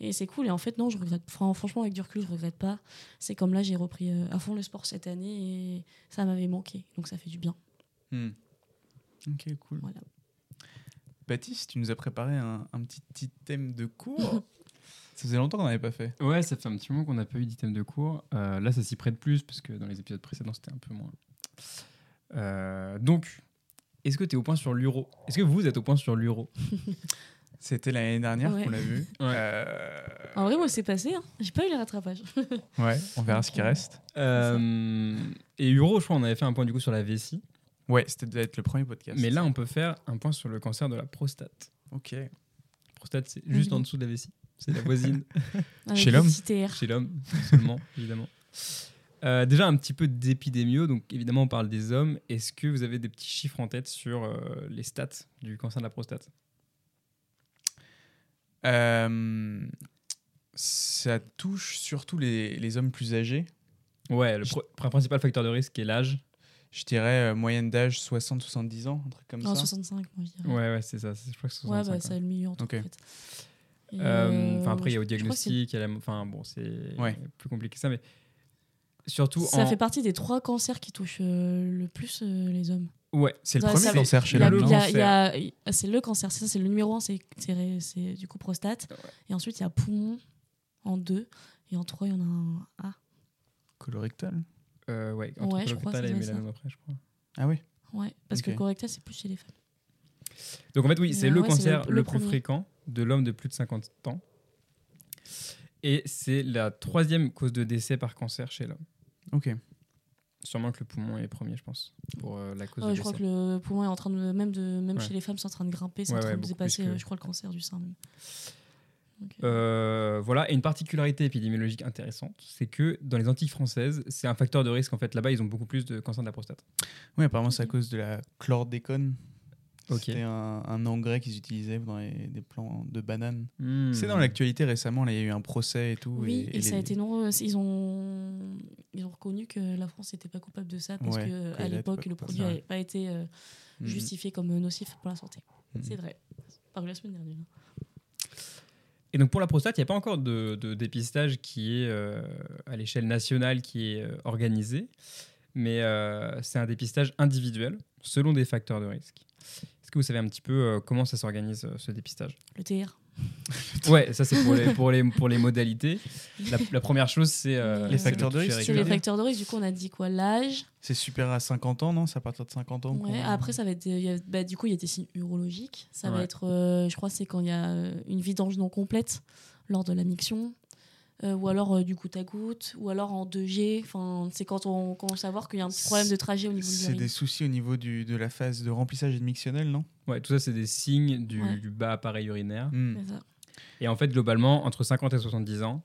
et c'est cool et en fait non je regrette fran- franchement avec du recul je regrette pas c'est comme là j'ai repris euh, à fond le sport cette année et ça m'avait manqué donc ça fait du bien Hmm. Ok, cool. voilà Baptiste, tu nous as préparé un, un petit, petit thème de cours. *laughs* ça faisait longtemps qu'on n'avait pas fait. Ouais, ça fait un petit moment qu'on n'a pas eu d'item de cours. Euh, là, ça s'y prête plus parce que dans les épisodes précédents, c'était un peu moins. Euh, donc, est-ce que tu es au point sur l'euro? Est-ce que vous êtes au point sur l'euro? *laughs* C'était l'année dernière Ouais. qu'on l'a vu. Ouais. Euh, en vrai moi c'est passé hein. j'ai pas eu les rattrapages *laughs* ouais, on verra ce qui reste. Euh, Et euro, je crois, on avait fait un point du coup sur la vessie. Ouais, c'était devait être le premier podcast. Mais là, on peut faire un point sur le cancer de la prostate. ok. Prostate, c'est juste Mhm. en dessous de la vessie. C'est la voisine *laughs* Chez l'homme chez l'homme seulement, *laughs* évidemment. Euh, déjà, un petit peu d'épidémio. Donc, évidemment, on parle des hommes. Est-ce que vous avez des petits chiffres en tête sur euh, les stats du cancer de la prostate? Euh, ça touche surtout les, les hommes plus âgés. Ouais, le pro- principal facteur de risque est l'âge. Je dirais euh, moyenne d'âge 60-70 ans, un truc comme non ça. 65 moi je dirais Ouais, ouais, c'est ça. Je crois que c'est ouais 65, bah ouais. c'est le milieu entre en fait Enfin, après, il y a au diagnostic, il y a la- enfin, bon, c'est Ouais. plus compliqué que ça, mais surtout ça en. fait partie des trois cancers qui touchent euh, le plus euh, les hommes Ouais, C'est le premier cancer chez l'homme. c'est le cancer, c'est ça, c'est le numéro un, c'est du coup prostate. Et ensuite, il y a poumon en deux. Et en trois, il y en a un A. Colorectal. Euh, ouais, entre Ouais, je crois, colorectal ça et mélanome après, je crois. Ah oui. Ouais, parce Ok. que le colorectal, c'est plus chez les femmes. Donc en fait, oui, c'est euh, le ouais, cancer le- le, le plus premier. fréquent de l'homme de plus de 50 ans. Et c'est la troisième cause de décès par cancer chez l'homme. Ok. Sûrement que le poumon est premier, je pense, pour euh, la cause Ouais, de je crois que le poumon est en train de. Même, de, même Ouais. chez les femmes, c'est en train de grimper, c'est Ouais, en train ouais, de dépasser, que- euh, je crois, le cancer du sein. même. Euh, Euh, voilà, et une particularité épidémiologique intéressante, c'est que dans les Antilles françaises, c'est un facteur de risque. En fait, là-bas, ils ont beaucoup plus de cancer de la prostate. Oui, apparemment, c'est à cause de la chlordécone. C'était un, un engrais qu'ils utilisaient dans les, des plants de bananes. Hmm. C'est dans l'actualité récemment, là, il y a eu un procès et tout. oui, et, et ça a été non. Ils ont, ils ont reconnu que la France n'était pas coupable de ça parce Ouais, que qu'elle à était l'époque, le produit n'avait pas été euh, Mhm. justifié comme nocif pour la santé. Mhm. C'est vrai. Paru la semaine dernière. Et donc pour la prostate, il n'y a pas encore de, de dépistage qui est euh, à l'échelle nationale qui est euh, organisé, mais euh, c'est un dépistage individuel selon des facteurs de risque. Est-ce que vous savez un petit peu euh, comment ça s'organise euh, ce dépistage? Le TR. *laughs* Ouais, ça c'est pour les, pour, les, pour les modalités. La, la première chose, c'est euh, Les facteurs le de risque, C'est les facteurs de risque. Du coup, on a dit quoi? L'âge. C'est super à 50 ans, non? C'est à partir de 50 ans Ouais, après, ça va être. il y a- bah, du coup, il y a des signes urologiques. Ça va être, euh, je crois, c'est quand il y a une vidange non complète lors de la miction. Euh, ou alors euh, du goutte à goutte, ou alors en 2G. Enfin, c'est quand on commence à voir qu'il y a un petit problème de trajet au niveau de C'est des soucis au niveau du, de la phase de remplissage admictionnel, non? Ouais, tout ça, c'est des signes du, Ouais. du bas appareil urinaire. Hmm. Et en fait, globalement, entre 50 et 70 ans,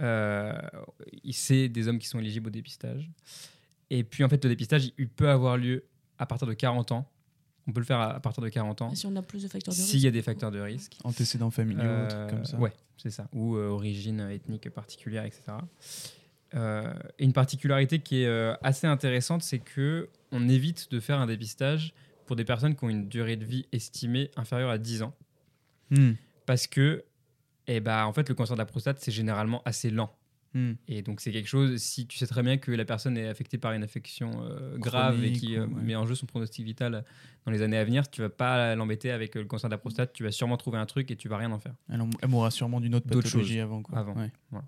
euh, c'est des hommes qui sont éligibles au dépistage. Et puis, en fait, le dépistage, il peut avoir lieu à partir de 40 ans. On peut le faire à partir de 40 ans Et si on a plus de facteurs de risque. s'il y a des facteurs de risque. Antécédents familiaux, Euh, trucs comme ça. Ouais, c'est ça. Ou euh, origine ethnique particulière, etc. Euh, et une particularité qui est euh, assez intéressante, c'est que on évite de faire un dépistage pour des personnes qui ont une durée de vie estimée inférieure à 10 ans. Hmm. Parce que, eh ben, en fait, le cancer de la prostate, c'est généralement assez lent. Hmm. Et donc c'est quelque chose, si tu sais très bien que la personne est affectée par une affection euh, grave et qui ou- euh, ouais. met en jeu son pronostic vital dans les années à venir, tu vas pas l'embêter avec euh, le cancer de la prostate, tu vas sûrement trouver un truc et tu vas rien en faire. Elle, en- elle mourra sûrement d'une autre pathologie choses avant. Quoi. avant. Ouais. Bon,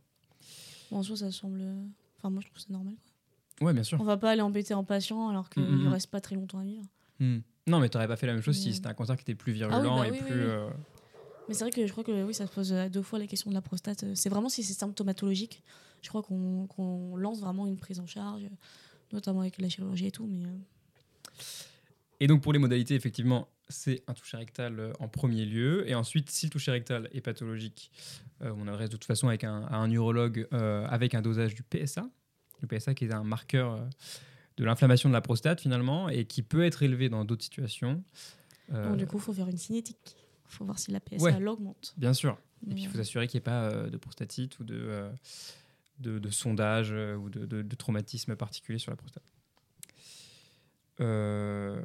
en soi, ça semble. Enfin, moi, je trouve ça normal. quoi. Ouais, bien sûr. On va pas aller embêter un patient alors qu'il Mm, mm, ne mm. reste pas très longtemps à vivre. Hmm. Non, mais t'aurais pas fait la même chose si c'était un cancer qui était plus oui, virulent bah et oui, plus. oui, oui. euh, Mais c'est vrai que je crois que oui, ça se pose à deux fois la question de la prostate. C'est vraiment si c'est symptomatologique. Je crois qu'on lance vraiment une prise en charge, notamment avec la chirurgie et tout. Mais euh, Et donc pour les modalités, effectivement, c'est un toucher rectal euh, en premier lieu. Et ensuite, si le toucher rectal est pathologique, euh, on adresse de toute façon avec un, à un urologue euh, avec un dosage du PSA. Le PSA qui est un marqueur euh, de l'inflammation de la prostate finalement et qui peut être élevé dans d'autres situations. Euh, bon, du coup, il faut faire une cinétique. Il faut voir si la PSA Ouais. l'augmente. bien sûr. Et puis il faut s'assurer qu'il n'y ait pas euh, de prostatite ou de, euh, de, de sondage euh, ou de, de- de traumatisme particulier sur la prostate. Euh,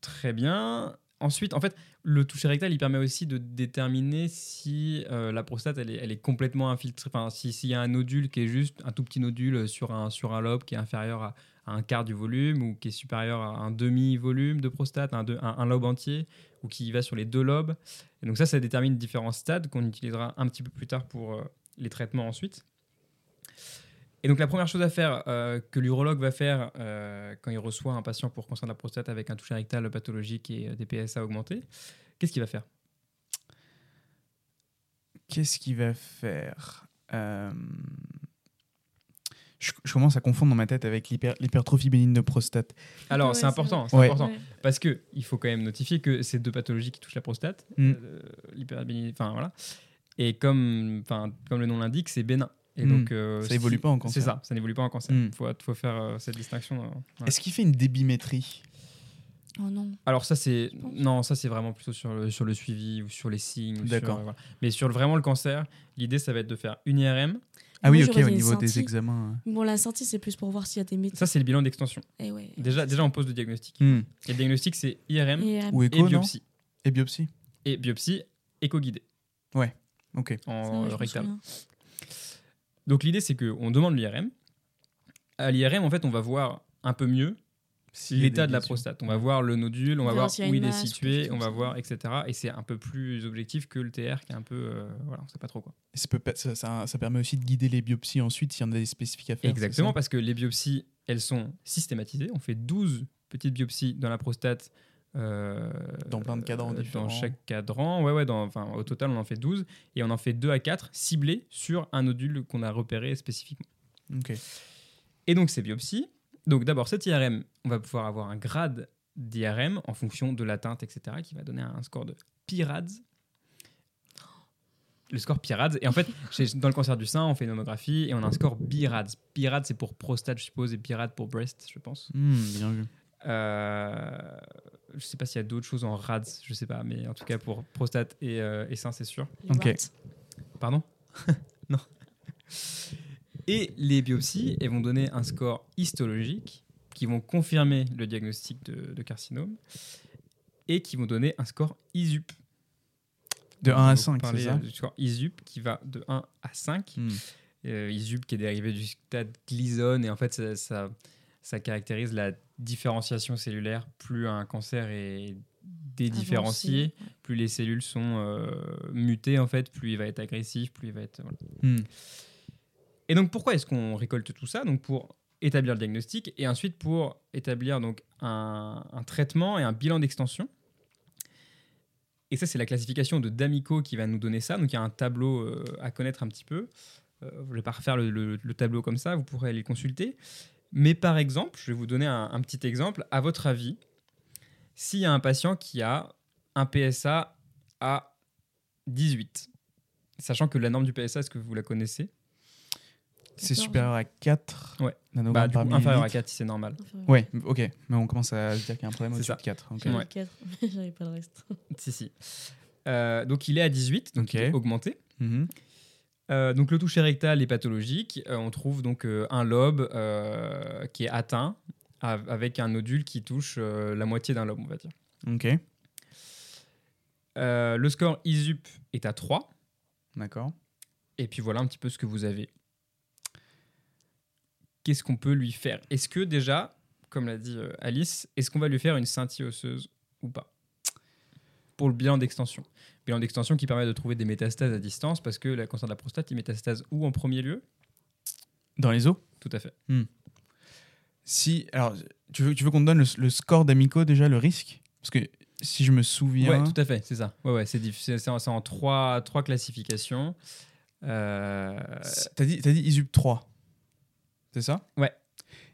très bien. Ensuite, en fait, le toucher rectal, il permet aussi de déterminer si euh, la prostate, elle est, elle est complètement infiltrée. Enfin, si- s'il y a un nodule qui est juste un tout petit nodule sur un, sur un lobe qui est inférieur à, à un quart du volume ou qui est supérieur à un demi-volume de prostate, un, deux- un- un lobe entier, ou qui va sur les deux lobes. Et donc ça, ça détermine différents stades qu'on utilisera un petit peu plus tard pour euh, les traitements ensuite. Et donc la première chose à faire euh, que l'urologue va faire euh, quand il reçoit un patient pour cancer la prostate avec un toucher rectal pathologique et des PSA augmentés, qu'est-ce qu'il va faire? Qu'est-ce qu'il va faire? Je, je commence à confondre dans ma tête avec l'hyper- l'hypertrophie bénigne de prostate. Alors Ouais, c'est c'est important, c'est Ouais. important ouais. parce que il faut quand même notifier que c'est deux pathologies qui touchent la prostate, Mm. euh, enfin voilà. Et comme, enfin comme le nom l'indique, c'est bénin. Et Mm. donc euh, Ça évolue si- pas en C'est cancer. ça, ça n'évolue pas en cancer. Mm. Il faut, faut faire euh, cette distinction. euh. Est-ce qu'il fait une débimétrie Oh non. Alors ça c'est non ça c'est vraiment plutôt sur le, sur le suivi ou sur les signes. D'accord. euh, voilà. Mais sur le- vraiment le cancer, l'idée ça va être de faire une IRM. Ah Moi, oui, ok, au niveau des examens. Bon, la sortie, c'est plus pour voir s'il y a des méthodes. Ça c'est le bilan d'extension. Et ouais. Déjà déjà on pose le diagnostic. Hmm. Et le diagnostic c'est IRM Et, Ou et écho, non biopsie Et biopsie et biopsie éco guidée Ok. en ouais, je euh, me rectal. Donc l'idée c'est que on demande l'IRM. À l'IRM en fait on va voir un peu mieux L'état de la prostate. On va voir le nodule, on va voir où il est situé, on va voir, etc. Et c'est un peu plus objectif que le TR qui est un peu. euh, voilà, on sait pas trop quoi. Et ça, peut pas- ça, ça- ça permet aussi de guider les biopsies ensuite s'il y en a des spécifiques à faire. Exactement, parce que les biopsies, elles sont systématisées. On fait 12 petites biopsies dans la prostate. euh, Dans plein de cadrans euh, différents. Dans chaque cadran, ouais, ouais, dans, enfin, au total, on en fait 12. Et on en fait 2 à 4 ciblés sur un nodule qu'on a repéré spécifiquement. Ok. Et donc, ces biopsies. Donc, d'abord, cette IRM, on va pouvoir avoir un grade d'IRM en fonction de l'atteinte, etc., qui va donner un score de PIRADS. Le score PIRADS. Et en fait, *laughs* dans le cancer du sein, on fait une mammographie et on a un score BIRADS. BIRADS, c'est pour prostate, je suppose, et PIRAD pour breast, je pense. Hmm, bien vu. Euh, je sais pas s'il y a d'autres choses en RADS, je sais pas, mais en tout cas pour prostate et, euh, et sein, c'est sûr. Ok. Pardon? *laughs* Non. Et les biopsies, elles vont donner un score histologique qui vont confirmer le diagnostic de, de carcinome et qui vont donner un score ISUP. De On 1 va à vous 5, c'est ça Du score ISUP qui va de 1 à 5. Hmm. Euh, ISUP qui est dérivé du stade Gleason et en fait ça, ça, ça caractérise la différenciation cellulaire. Plus un cancer est dédifférencié, Avancé. plus les cellules sont euh, mutées en fait, plus il va être agressif, plus il va être. voilà. Hmm. Et donc pourquoi est-ce qu'on récolte tout ça? Donc pour établir le diagnostic et ensuite pour établir donc un, traitement et un bilan d'extension. Et ça c'est la classification de D'Amico qui va nous donner ça. Donc il y a un tableau euh, à connaître un petit peu. Euh, je ne vais pas refaire le, le- le tableau comme ça, vous pourrez aller le consulter. Mais par exemple, je vais vous donner un, un petit exemple. À votre avis, s'il y a un patient qui a un PSA à 18, sachant que la norme du PSA, est-ce que vous la connaissez? C'est 14. supérieur à 4 Ouais. nanogrammes Bah, du par coup, inférieur à millilitre. 4 si c'est normal. Ouais, ok. Mais on commence à se dire qu'il y a un problème C'est au-dessus de 4. ok. J'avais Ouais. le quatre. *laughs* J'avais pas le reste. *laughs* si, si. Euh, donc il est à 18, donc il est augmenté. Mhm. Euh, donc le toucher rectal est pathologique. Euh, on trouve donc euh, un lobe euh, qui est atteint av- avec un nodule qui touche euh, la moitié d'un lobe, on va dire. Ok, Euh, le score ISUP est à 3. d'accord. Et puis voilà un petit peu ce que vous avez. Qu'est-ce qu'on peut lui faire? Est-ce que déjà, comme l'a dit euh, Alice, est-ce qu'on va lui faire une scintille osseuse ou pas? Pour le bilan d'extension. Bilan d'extension qui permet de trouver des métastases à distance parce que le cancer de la prostate, il métastase où en premier lieu? Dans les os? Tout à fait. Si, alors, tu veux, tu veux qu'on te donne le, le score d'Amico déjà, le risque? Parce que si je me souviens. Ouais, tout à fait, c'est ça. Ouais, ouais, c'est c'est- en, trois, trois classifications. Euh, T'as dit, t'as dit ISUP 3. C'est ça? Ouais.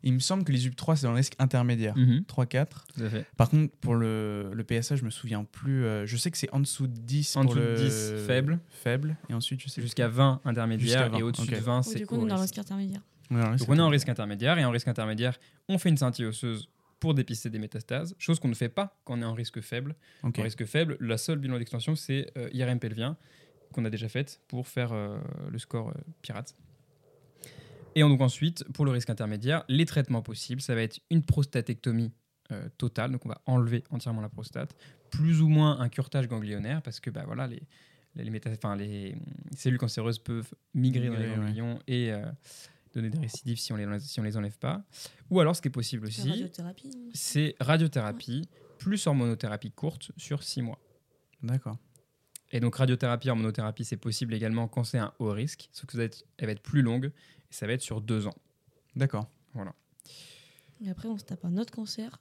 Il me semble que l'ISUP 3, c'est dans le risque intermédiaire. 3-4. tout à fait. Par contre, pour le, le PSA, je me souviens plus. euh, je sais que c'est en dessous de 10 En pour dessous de le 10, faible. Faible. Et ensuite, je sais Jusqu'à 20 intermédiaires Jusqu'à 20, et au-dessus de 20, Ou c'est du coup, on est dans le risque. intermédiaire. Ouais, Donc on est en risque intermédiaire et en risque intermédiaire, on fait une scintille osseuse pour dépister des métastases, chose qu'on ne fait pas quand on est en risque faible. En risque faible, la seule bilan d'extension, c'est euh, IRM pelvien qu'on a déjà faite pour faire euh, le score euh, pirate. Et donc ensuite, pour le risque intermédiaire, les traitements possibles, ça va être une prostatectomie euh, totale, donc on va enlever entièrement la prostate, plus ou moins un curtage ganglionnaire, parce que bah, voilà, les, les, méta- enfin, les cellules cancéreuses peuvent migrer dans les ouais. ganglions et euh, donner des récidives si on les, enlève- si on les enlève pas. Ou alors, ce qui est possible aussi, radiothérapie. non c'est radiothérapie plus hormonothérapie courte sur 6 mois. D'accord. Et donc radiothérapie, hormonothérapie, c'est possible également quand c'est un haut risque, sauf que ça va être, elle va être plus longue et ça va être sur deux ans. D'accord. Et après, on se tape un autre cancer.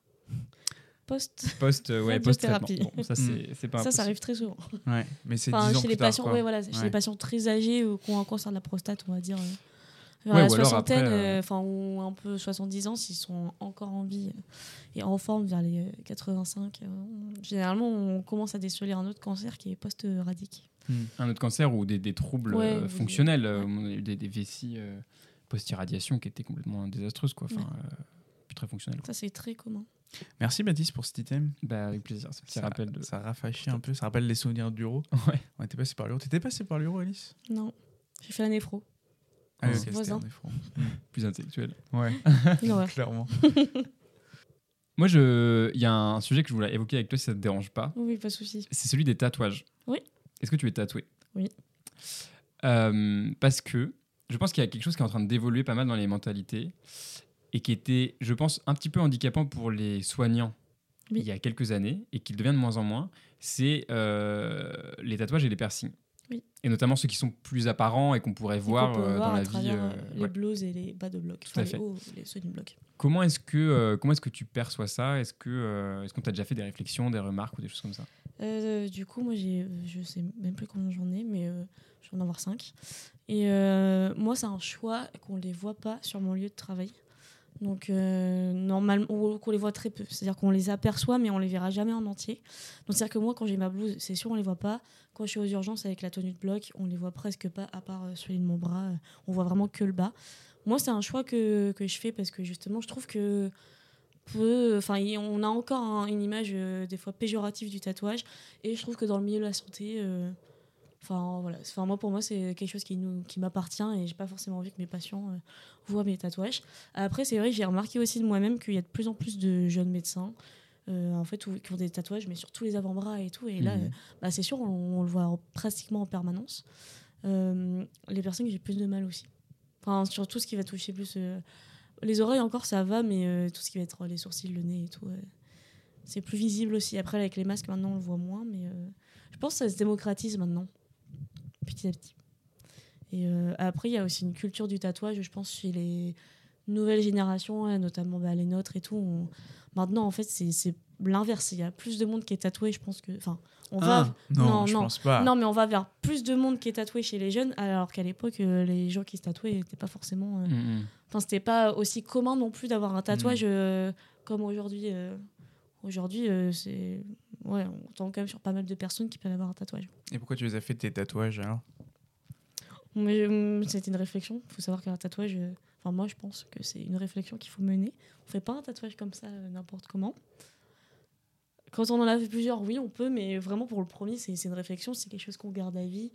Post. Post, euh, ouais, post. Bon, ça c'est c'est pas Ça, arrive très souvent. Ouais. Mais c'est 10 Enfin, ans chez les tard, patients, quoi. ouais, voilà, chez Ouais. les patients très âgés ou qui ont un cancer de la prostate, on va dire. euh, vers Ouais, la soixantaine, euh, euh, enfin, ou un peu 70 ans, s'ils sont encore en vie euh, et en forme vers les euh, 85. euh, généralement, on commence à déceler un autre cancer qui est post-radique. Un autre cancer ou des, des troubles Ouais, euh, fonctionnels, euh, ouais. on a eu des, des vessies euh, post-irradiation qui étaient complètement désastreuses, quoi. Enfin, euh, plus très fonctionnelles. Ça, c'est très commun. Merci Baptiste pour cet item. Bah, avec plaisir, ce petit ça, rappel de. ça rafraîchit un peu, ça rappelle les souvenirs d'Euro. *laughs* Ouais. On était passé par l'Euro. T'étais passé par l'Euro, Alice? Non, j'ai fait la néphro. Ah, oui, Ouais. Voisin. un *laughs* effort. plus intellectuel. Ouais, *laughs* clairement. Moi, je... il y a un sujet que je voulais évoquer avec toi si ça te dérange pas. Oui, pas de souci. C'est celui des tatouages. Oui. Est-ce que tu es tatoué? Oui. Euh, parce que je pense qu'il y a quelque chose qui est en train d'évoluer pas mal dans les mentalités et qui était, je pense, un petit peu handicapant pour les soignants Oui. il y a quelques années et qui le devient de moins en moins, c'est euh, les tatouages et les piercings. Oui. Et notamment ceux qui sont plus apparents et qu'on pourrait voir, qu'on euh, voir dans à la vie. les ouais. blouses et les bas de bloc. Enfin, les hauts, les ceux du bloc. Comment est-ce que comment est-ce que tu perçois ça? Est-ce euh, est-ce qu'on t'a déjà fait des réflexions, des remarques ou des choses comme ça? Euh, du coup, moi, j'ai, je sais même plus combien j'en ai, mais euh, je vais en avoir 5. Et euh, moi, c'est un choix qu'on les voit pas sur mon lieu de travail. Donc, normalement, ou qu'on les voit très peu. C'est-à-dire qu'on les aperçoit, mais on les verra jamais en entier. Donc, c'est-à-dire que moi, quand j'ai ma blouse, c'est sûr, on les voit pas. Quand je suis aux urgences avec la tenue de bloc, on les voit presque pas, à part celui de mon bras. on voit vraiment que le bas. Moi, c'est un choix que, que je fais parce que justement, je trouve que peu, enfin, on a encore un- une image euh, des fois péjorative du tatouage, et je trouve que dans le milieu de la santé, euh, enfin voilà, enfin moi pour moi c'est quelque chose qui nous, qui m'appartient et j'ai pas forcément envie que mes patients euh, voient mes tatouages. Après, c'est vrai, que j'ai remarqué aussi de moi-même qu'il y a de plus en plus de jeunes médecins. euh, en fait, qui ont des tatouages, mais sur tous les avant-bras et tout. Et là, Mhm. euh, bah, c'est sûr, on, on le voit en- pratiquement en permanence. Euh, les personnes que j'ai plus de mal aussi. Enfin, sur tout ce qui va toucher plus. Les oreilles encore, ça va, mais euh, tout ce qui va être les sourcils, le nez et tout, c'est plus visible aussi. Après, avec les masques, maintenant, on le voit moins, mais euh, je pense que ça se démocratise maintenant, petit à petit. Et euh, après, il y a aussi une culture du tatouage, je pense, chez les nouvelles générations, hein, notamment bah, les nôtres et tout. Maintenant, en fait, c'est l'inverse. Il y a plus de monde qui est tatoué, je pense que. Enfin, on va. Ah, non, non, je non. pense pas. Non, mais on va vers plus de monde qui est tatoué chez les jeunes, alors qu'à l'époque, euh, les gens qui se tatouaient n'étaient pas forcément. euh, Mm, mm. Enfin, c'était pas aussi commun non plus d'avoir un tatouage euh, comme aujourd'hui. euh, Aujourd'hui, c'est. Ouais, on tombe quand même sur pas mal de personnes qui peuvent avoir un tatouage. Et pourquoi tu les as fait tes tatouages alors? C'était une réflexion. Il faut savoir qu'un tatouage. Enfin, moi, je pense que c'est une réflexion qu'il faut mener. On fait pas un tatouage comme ça n'importe comment. Quand on en a fait plusieurs, oui, on peut, mais vraiment pour le premier, c'est une réflexion, c'est quelque chose qu'on garde à vie.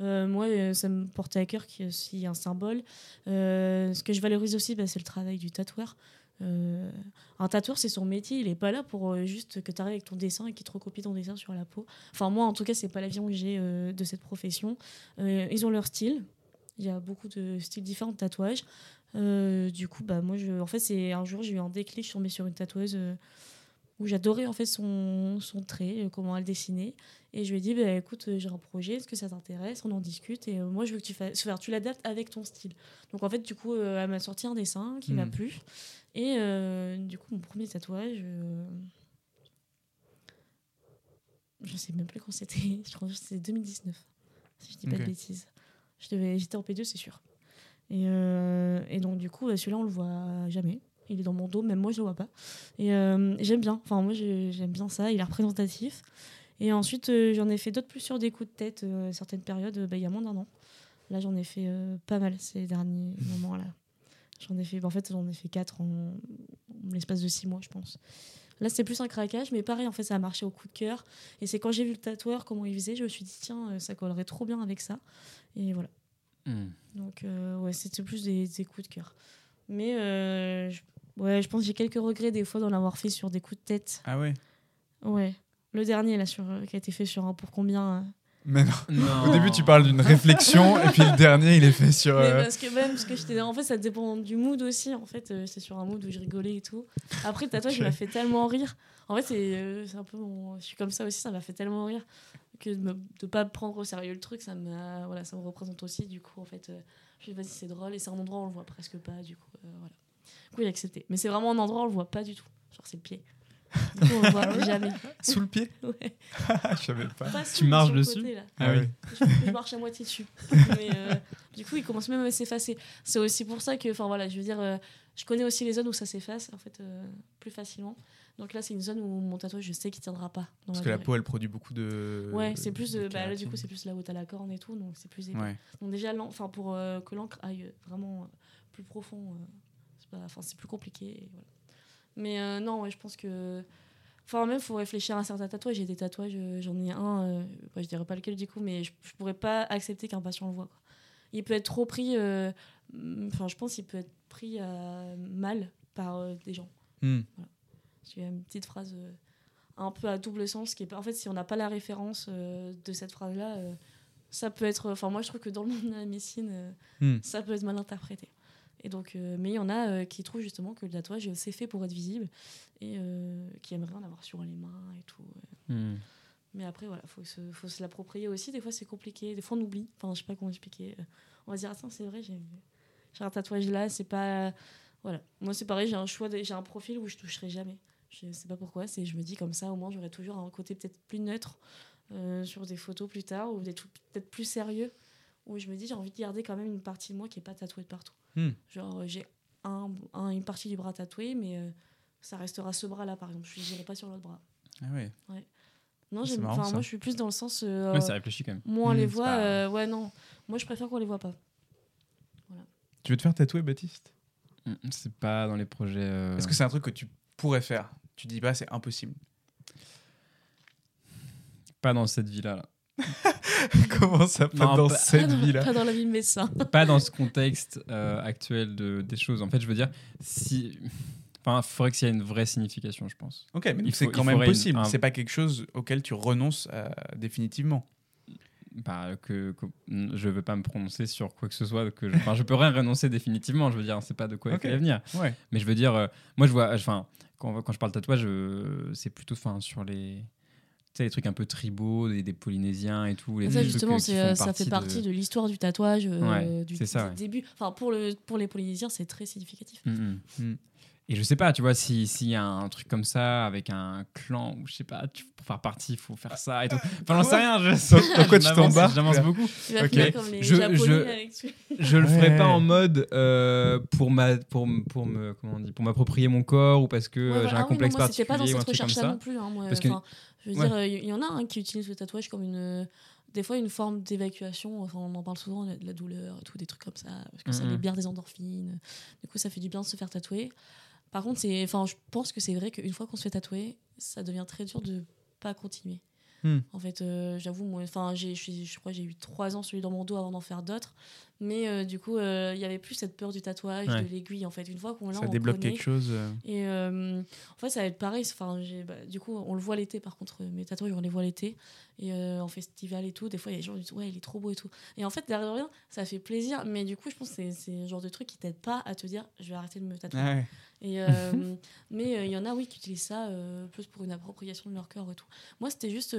Euh, moi, euh, ça me portait à cœur qu'il y ait aussi un symbole. Euh, ce que je valorise aussi, bah, c'est le travail du tatoueur. Un tatoueur, c'est son métier. Il n'est pas là pour juste que tu arrives avec ton dessin et qu'il te recopie ton dessin sur la peau. Enfin, moi, en tout cas, c'est pas la que j'ai de cette profession. Ils ont leur style. Il y a beaucoup de styles différents de tatouages. Euh, du coup, bah, moi, en fait, c'est un jour, j'ai eu un déclic, je suis tombée sur une tatoueuse où j'adorais en fait son, son trait, euh, comment elle dessinait. Et je lui ai dit, bah, écoute, euh, j'ai un projet, est-ce que ça t'intéresse? On en discute et euh, moi, je veux que tu fasses, enfin, tu l'adaptes avec ton style. Donc, en fait, du coup, euh, elle m'a sorti un dessin qui m'a Mhm. plu. Et euh, du coup, mon premier tatouage, je sais même plus quand c'était, *laughs* je crois que c'était 2019, si je dis pas de bêtises. Je devais- J'étais en P2, c'est sûr. Et, et donc, du coup, bah, celui-là, on le voit jamais. Il est dans mon dos, même moi, je le vois pas. Et euh, j'aime bien. Enfin, moi, j'ai- j'aime bien ça. Il est représentatif. Et ensuite, euh, j'en ai fait d'autres plus sur des coups de tête, euh, certaines périodes, euh, bah, il y a moins d'un an. Là, j'en ai fait pas mal ces derniers moments-là. J'en ai fait, bah, en fait, j'en ai fait quatre en, en l'espace de six mois, je pense. Là, c'était plus un craquage, mais pareil, en fait, ça a marché au coup de cœur. Et c'est quand j'ai vu le tatoueur, comment il faisait, je me suis dit, tiens, ça collerait trop bien avec ça. Et voilà. Hmm. Donc, euh, ouais, c'était plus des, des coups de cœur. Mais, euh, je, ouais, je pense que j'ai quelques regrets des fois d'en avoir fait sur des coups de tête. Ah ouais? Ouais. Le dernier, là, sur, euh, qui a été fait sur un pour combien. euh. Mais non. Non. Au début, tu parles d'une réflexion, et puis le dernier, il est fait sur. Mais euh, parce que même, parce que j'étais. En fait, ça dépend du mood aussi. En fait, j'étais sur un mood où je rigolais et tout. Après, le tatouage, Ok. il m'a fait tellement rire. En fait, c'est euh, c'est un peu mon. Je suis comme ça aussi, ça m'a fait tellement rire que de, de pas prendre au sérieux le truc, ça. Voilà, ça me représente aussi. Du coup, en fait, euh, je me suis dit, vas-y, c'est drôle. Et c'est un endroit où on le voit presque pas. Du coup, euh, voilà. Du coup, il a accepté. Mais c'est vraiment un endroit où on le voit pas du tout. Genre, c'est le pied. *laughs* Du coup, on le voit jamais. Sous le pied *laughs* Ouais. Je savais pas. Pas Tu sous, marches dessus côté, là. Ah oui. je, je marche à moitié dessus. *laughs* Mais, euh, du coup, il commence même à s'effacer. C'est aussi pour ça que, enfin voilà, je veux dire, euh, je connais aussi les zones où ça s'efface en fait euh, plus facilement. Donc là, c'est une zone où mon tatouage, je sais qu'il tiendra pas. dans Parce que la peau, elle produit beaucoup de. Ouais, c'est plus de de, bah, là, du coup, c'est plus là où t'as la corne et tout, donc c'est plus épais. Ouais. Donc déjà, enfin pour euh, que l'encre aille vraiment euh, plus profond, euh, pas- enfin c'est plus compliqué. voilà. Mais euh, non, ouais, je pense que, enfin même faut réfléchir à un certain tatouage. J'ai des tatouages, euh, j'en ai un, euh, bah, je dirais pas lequel du coup, mais je, je pourrais pas accepter qu'un patient le voit. quoi. Il peut être trop pris, euh, enfin je pense qu'il peut être pris mal par des gens. Il y a une petite phrase un peu à double sens qui est en fait si on n'a pas la référence de cette phrase là ça peut être enfin moi je trouve que dans le monde de la médecine Hmm. ça peut être mal interprété et donc euh, mais il y en a euh, qui trouvent justement que le tatouage c'est fait pour être visible et euh, qui aimeraient en avoir sur les mains et tout Hmm. mais après voilà faut se, faut se l'approprier aussi. Des fois c'est compliqué. Des fois on oublie. Enfin je sais pas comment expliquer. Euh, on va se dire attends c'est vrai j'ai j'ai un tatouage là c'est pas voilà. Moi c'est pareil j'ai un choix de- j'ai un profil où je toucherai jamais. Je sais pas pourquoi c'est je me dis comme ça au moins j'aurai toujours un côté peut-être plus neutre sur des photos plus tard ou des trucs peut-être plus sérieux où je me dis j'ai envie de garder quand même une partie de moi qui est pas tatouée de partout Hmm. genre euh, j'ai un, un- une partie du bras tatoué mais euh, ça restera ce bras là par exemple je n'irai pas sur l'autre bras Ah ouais. non C'est j'aime marrant, ça. moi je suis plus dans le sens euh, Ouais, c'est réfléchi quand même. moi on Hmm, les voit pas- euh, ouais non moi je préfère qu'on les voit pas Tu veux te faire tatouer, Baptiste? Hmm, C'est pas dans les projets. euh, Est-ce que c'est un truc que tu pourrais faire? Tu dis pas, c'est impossible. Pas dans cette vie-là. là. *laughs* *laughs* Comment ça pas Non, dans pas- cette *laughs* vie-là pas dans la vie de médecin *laughs* pas dans ce contexte euh, actuel de, des choses. En fait, je veux dire, si. Enfin, il faudrait qu'il y ait une vraie signification, je pense. Ok, mais c'est quand même possible. un- C'est pas quelque chose auquel tu renonces euh, définitivement. Bah, que, que- je veux pas me prononcer sur quoi que ce soit. Que je, enfin, je peux rien renoncer définitivement. Je veux dire, c'est pas de quoi Ok. il venir. Ouais. Mais je veux dire, euh, moi, je vois. Enfin, quand, quand je parle tatouage, c'est plutôt enfin, sur les. Tu sais, les trucs un peu tribaux, des, des Polynésiens et tout. Les ça justement euh, euh, ça fait partie de, l'histoire du tatouage euh, Ouais, du, c'est ça, du ouais. début enfin pour le pour les polynésiens c'est très significatif Mm, mm. Mm. Et je sais pas, tu vois, si- s'il y a un truc comme ça avec un clan ou je sais pas, tu, pour faire partie, il faut faire ça et tout. Enfin, j'en sais rien. Je, dans quoi tu *laughs* je m'avance- t'embarques J'avance beaucoup. tu vas Ok. finir comme les Je- je- Je le Ouais. ferai pas en mode euh, pour ma pour pour me comment on dit pour m'approprier mon corps ou parce que Ouais, euh, voilà. j'ai Ah un oui, complexe non, moi, c'était particulier pas dans cette recherche là ça. non plus hein, moi. Parce que- Enfin, je veux Ouais. dire euh, il y en a un qui utilise le tatouage comme une euh, des fois une forme d'évacuation enfin on en parle souvent de la douleur et tout des trucs comme ça parce que ça Mhm. libère des endorphines du coup ça fait du bien de se faire tatouer par contre c'est enfin je pense que c'est vrai qu'une fois qu'on se fait tatouer ça devient très dur de pas continuer Hmm. en fait euh, j'avoue moi enfin j'ai je crois que j'ai eu trois ans celui dans mon dos avant d'en faire d'autres Mais euh, du coup, euh, il y avait plus cette peur du tatouage, Ouais. de l'aiguille en fait. Une fois qu'on l'a, Ça on débloque connaît. quelque chose. euh, Et euh, en fait, ça va être pareil. Enfin, bah, du coup, on le voit l'été par contre. Mes tatouages, on les voit l'été. Et euh, en festival et tout, des fois, il y a des gens qui disent Ouais, il est trop beau et tout. Et en fait, derrière rien, ça fait plaisir. Mais du coup, je pense que c'est- c'est le genre de truc qui t'aide pas à te dire Je vais arrêter de me tatouer. ouais. Et, *laughs* euh, mais euh, il y en a, oui, qui utilisent ça euh, plus pour une appropriation de leur corps et tout. Moi, c'était juste.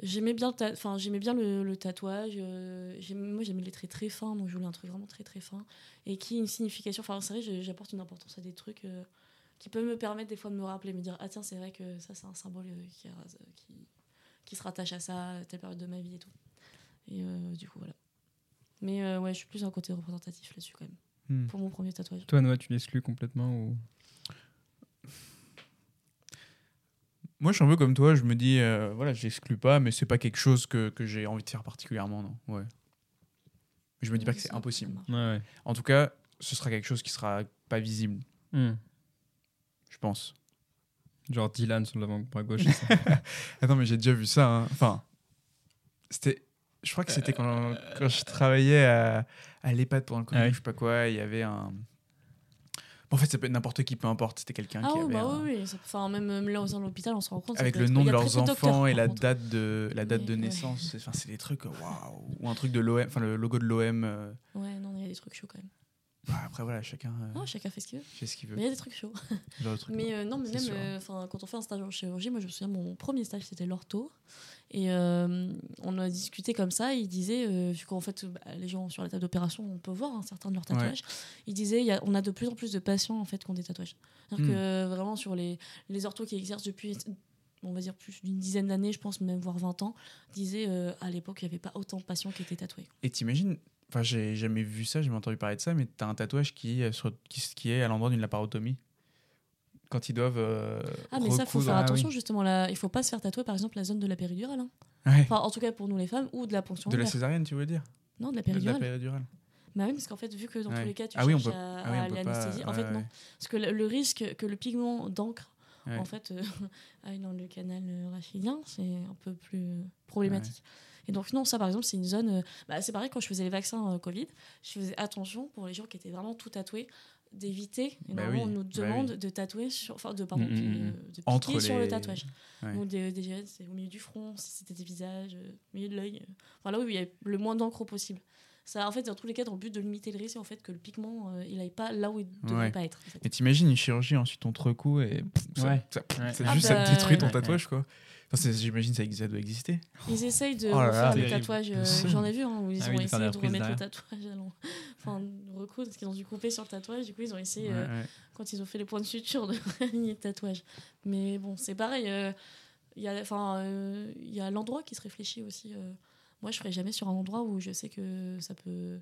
J'aimais bien, enfin, j'aimais bien le, le tatouage. moi, j'aimais les traits très fins, donc je voulais un truc vraiment très très fin. Et qui a une signification. Enfin, c'est vrai, j'apporte une importance à des trucs qui peuvent me permettre des fois de me rappeler, me dire Ah, tiens, c'est vrai que ça, c'est un symbole qui, qui, qui se rattache à ça, à telle période de ma vie et tout. Et du coup, voilà. Mais ouais, je suis plus un côté représentatif là-dessus quand même, Hmm. pour mon premier tatouage. Toi, Noah, tu l'exclus complètement ou... Moi, je suis un peu comme toi. Je me dis, euh, voilà, j'exclus pas, mais c'est pas quelque chose que, que j'ai envie de faire particulièrement, non. Ouais. Mais je me dis pas que c'est impossible. Ouais, ouais. En tout cas, ce sera quelque chose qui sera pas visible, Hmm. je pense. Genre Dylan sur l'avant-bras gauche. *laughs* Attends, mais j'ai déjà vu ça. hein. Enfin, c'était. Je crois que c'était quand, quand je travaillais à, à l'EHPAD pendant le Covid, Ah oui. je sais pas quoi. Il y avait un. Bon, en fait, ça peut être n'importe qui, peu importe. C'était quelqu'un Ah qui oui, avait. bah un- oui, Enfin, même, même là, au sein de l'hôpital, on se rend compte. Avec le nom de leurs docteurs, enfants et la contre. date de, la date Mais, de ouais. naissance. Enfin, c'est des trucs, waouh. Ou un truc de l'OM, enfin, le logo de l'OM. euh, Ouais, non, il y a des trucs chauds quand même. Bah, après, voilà, chacun euh, Non, chacun fait ce qu'il veut. fait ce qu'il veut. Mais il y a des trucs chauds. *laughs* Genre. *laughs* Mais euh, non, mais même sûr. euh, quand on fait un stage en chirurgie, moi je me souviens, mon premier stage c'était l'ortho. Et euh, on a discuté comme ça. Il disait, vu qu'en fait bah, les gens sur la table d'opération, on peut voir un certain de leurs Ouais. tatouages. Il disait, il y a, on a de plus en plus de patients en fait qui ont des tatouages. C'est-à-dire Hmm. que vraiment sur les, les orthos qui exercent depuis, on va dire plus d'une dizaine d'années, je pense même voire 20 ans, disaient euh, à l'époque il n'y avait pas autant de patients qui étaient tatoués. Et t'imagines, enfin, j'ai jamais vu ça, j'ai jamais entendu parler de ça, mais t'as un tatouage qui, est sur- qui, qui est à l'endroit d'une laparotomie. Quand ils doivent. euh, Ah mais ça faut recoudre- faire Ah attention oui. justement là. Il faut pas se faire tatouer par exemple la zone de la péridurale. hein. Ouais. Enfin en tout cas pour nous les femmes ou de la ponction. De la césarienne, tu veux dire? Non, de la De la péridurale. péridurale. Bah oui, parce qu'en fait, vu que dans Ouais. tous les cas, tu Ah oui, cherches peut- à, Ah oui, à pas- l'anesthésie, en fait, non. Parce que le, risque que le pigment d'encre, en fait, euh, *laughs* aille dans le canal euh, rachidien, c'est un peu plus problématique. Et donc, non, ça, par exemple, c'est une zone... euh, bah, c'est pareil, quand je faisais les vaccins euh, Covid, je faisais attention pour les gens qui étaient vraiment tout tatoués d'éviter, et Bah normalement, oui, on nous bah demande oui. de tatouer sur... Enfin, de, pardon, Mm, mm, de- mm. de piquer Entre sur le tatouage. Ouais. Ou des, des c'est au milieu du front, si c'était des visages, euh, au milieu de l'œil. euh. Enfin, là où il y a le moins d'encre possible. Ça, en fait, dans tous les cas, dans le but de limiter le risque, en fait, que le pigment, euh, il aille pas là où il devrait Ouais. pas être. en fait. Et t'imagines une chirurgie, ensuite on te recoue et pff, ça, Ouais. ça- Ouais. c'est Ah juste ça bah, détruit ton ouais. tatouage quoi. J'imagine ça, ça doit exister. Ils essayent de Oh là refaire tatouages. euh. J'en ai vu, hein, où ils Ah ont oui, essayé de remettre le tatouage à l'en- Enfin, de recoudre, parce qu'ils ont dû couper sur le tatouage. Du coup, ils ont essayé, Ouais, euh, ouais. quand ils ont fait les points de suture, *laughs* de aligner le tatouage. Mais bon, c'est pareil. euh, Il y a, enfin, euh, il y a l'endroit qui se réfléchit aussi. euh. Moi, je ferai jamais sur un endroit où je sais que ça peut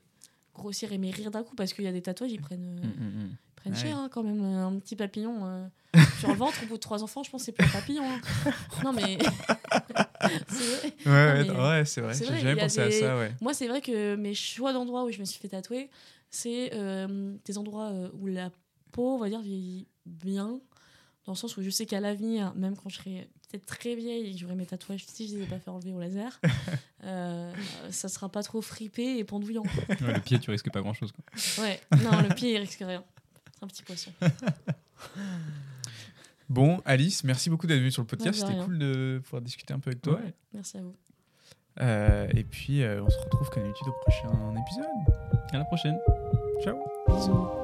grossir et maigrir d'un coup, parce qu'il y a des tatouages, ils prennent, euh, Mm, mm, mm. ils prennent Ouais. cher hein, quand même. Un petit papillon euh, *laughs* sur le ventre, au bout de trois enfants, je pense que c'est plus un papillon. hein. Non, mais. *laughs* c'est vrai. Ouais, ouais, c'est vrai. J'ai jamais pensé des- à ça, ouais. Moi, c'est vrai que mes choix d'endroits où je me suis fait tatouer, c'est euh, des endroits euh, où la peau, on va dire, vieillit bien. Dans le sens où je sais qu'à l'avenir, même quand je serai peut-être très vieille et que j'aurai mes tatouages, si je les ai pas fait enlever au laser, *laughs* euh, ça sera pas trop fripé et pendouillant. Ouais, le pied, tu risques pas grand chose. Ouais, non, le pied, il risque rien. C'est un petit poisson. *laughs* Bon, Alice, merci beaucoup d'être venue sur le podcast. de C'était cool de pouvoir discuter un peu avec toi. Ouais. Merci à vous. Euh, et puis, euh, on se retrouve comme d'habitude au prochain épisode. À la prochaine. Ciao Bisous.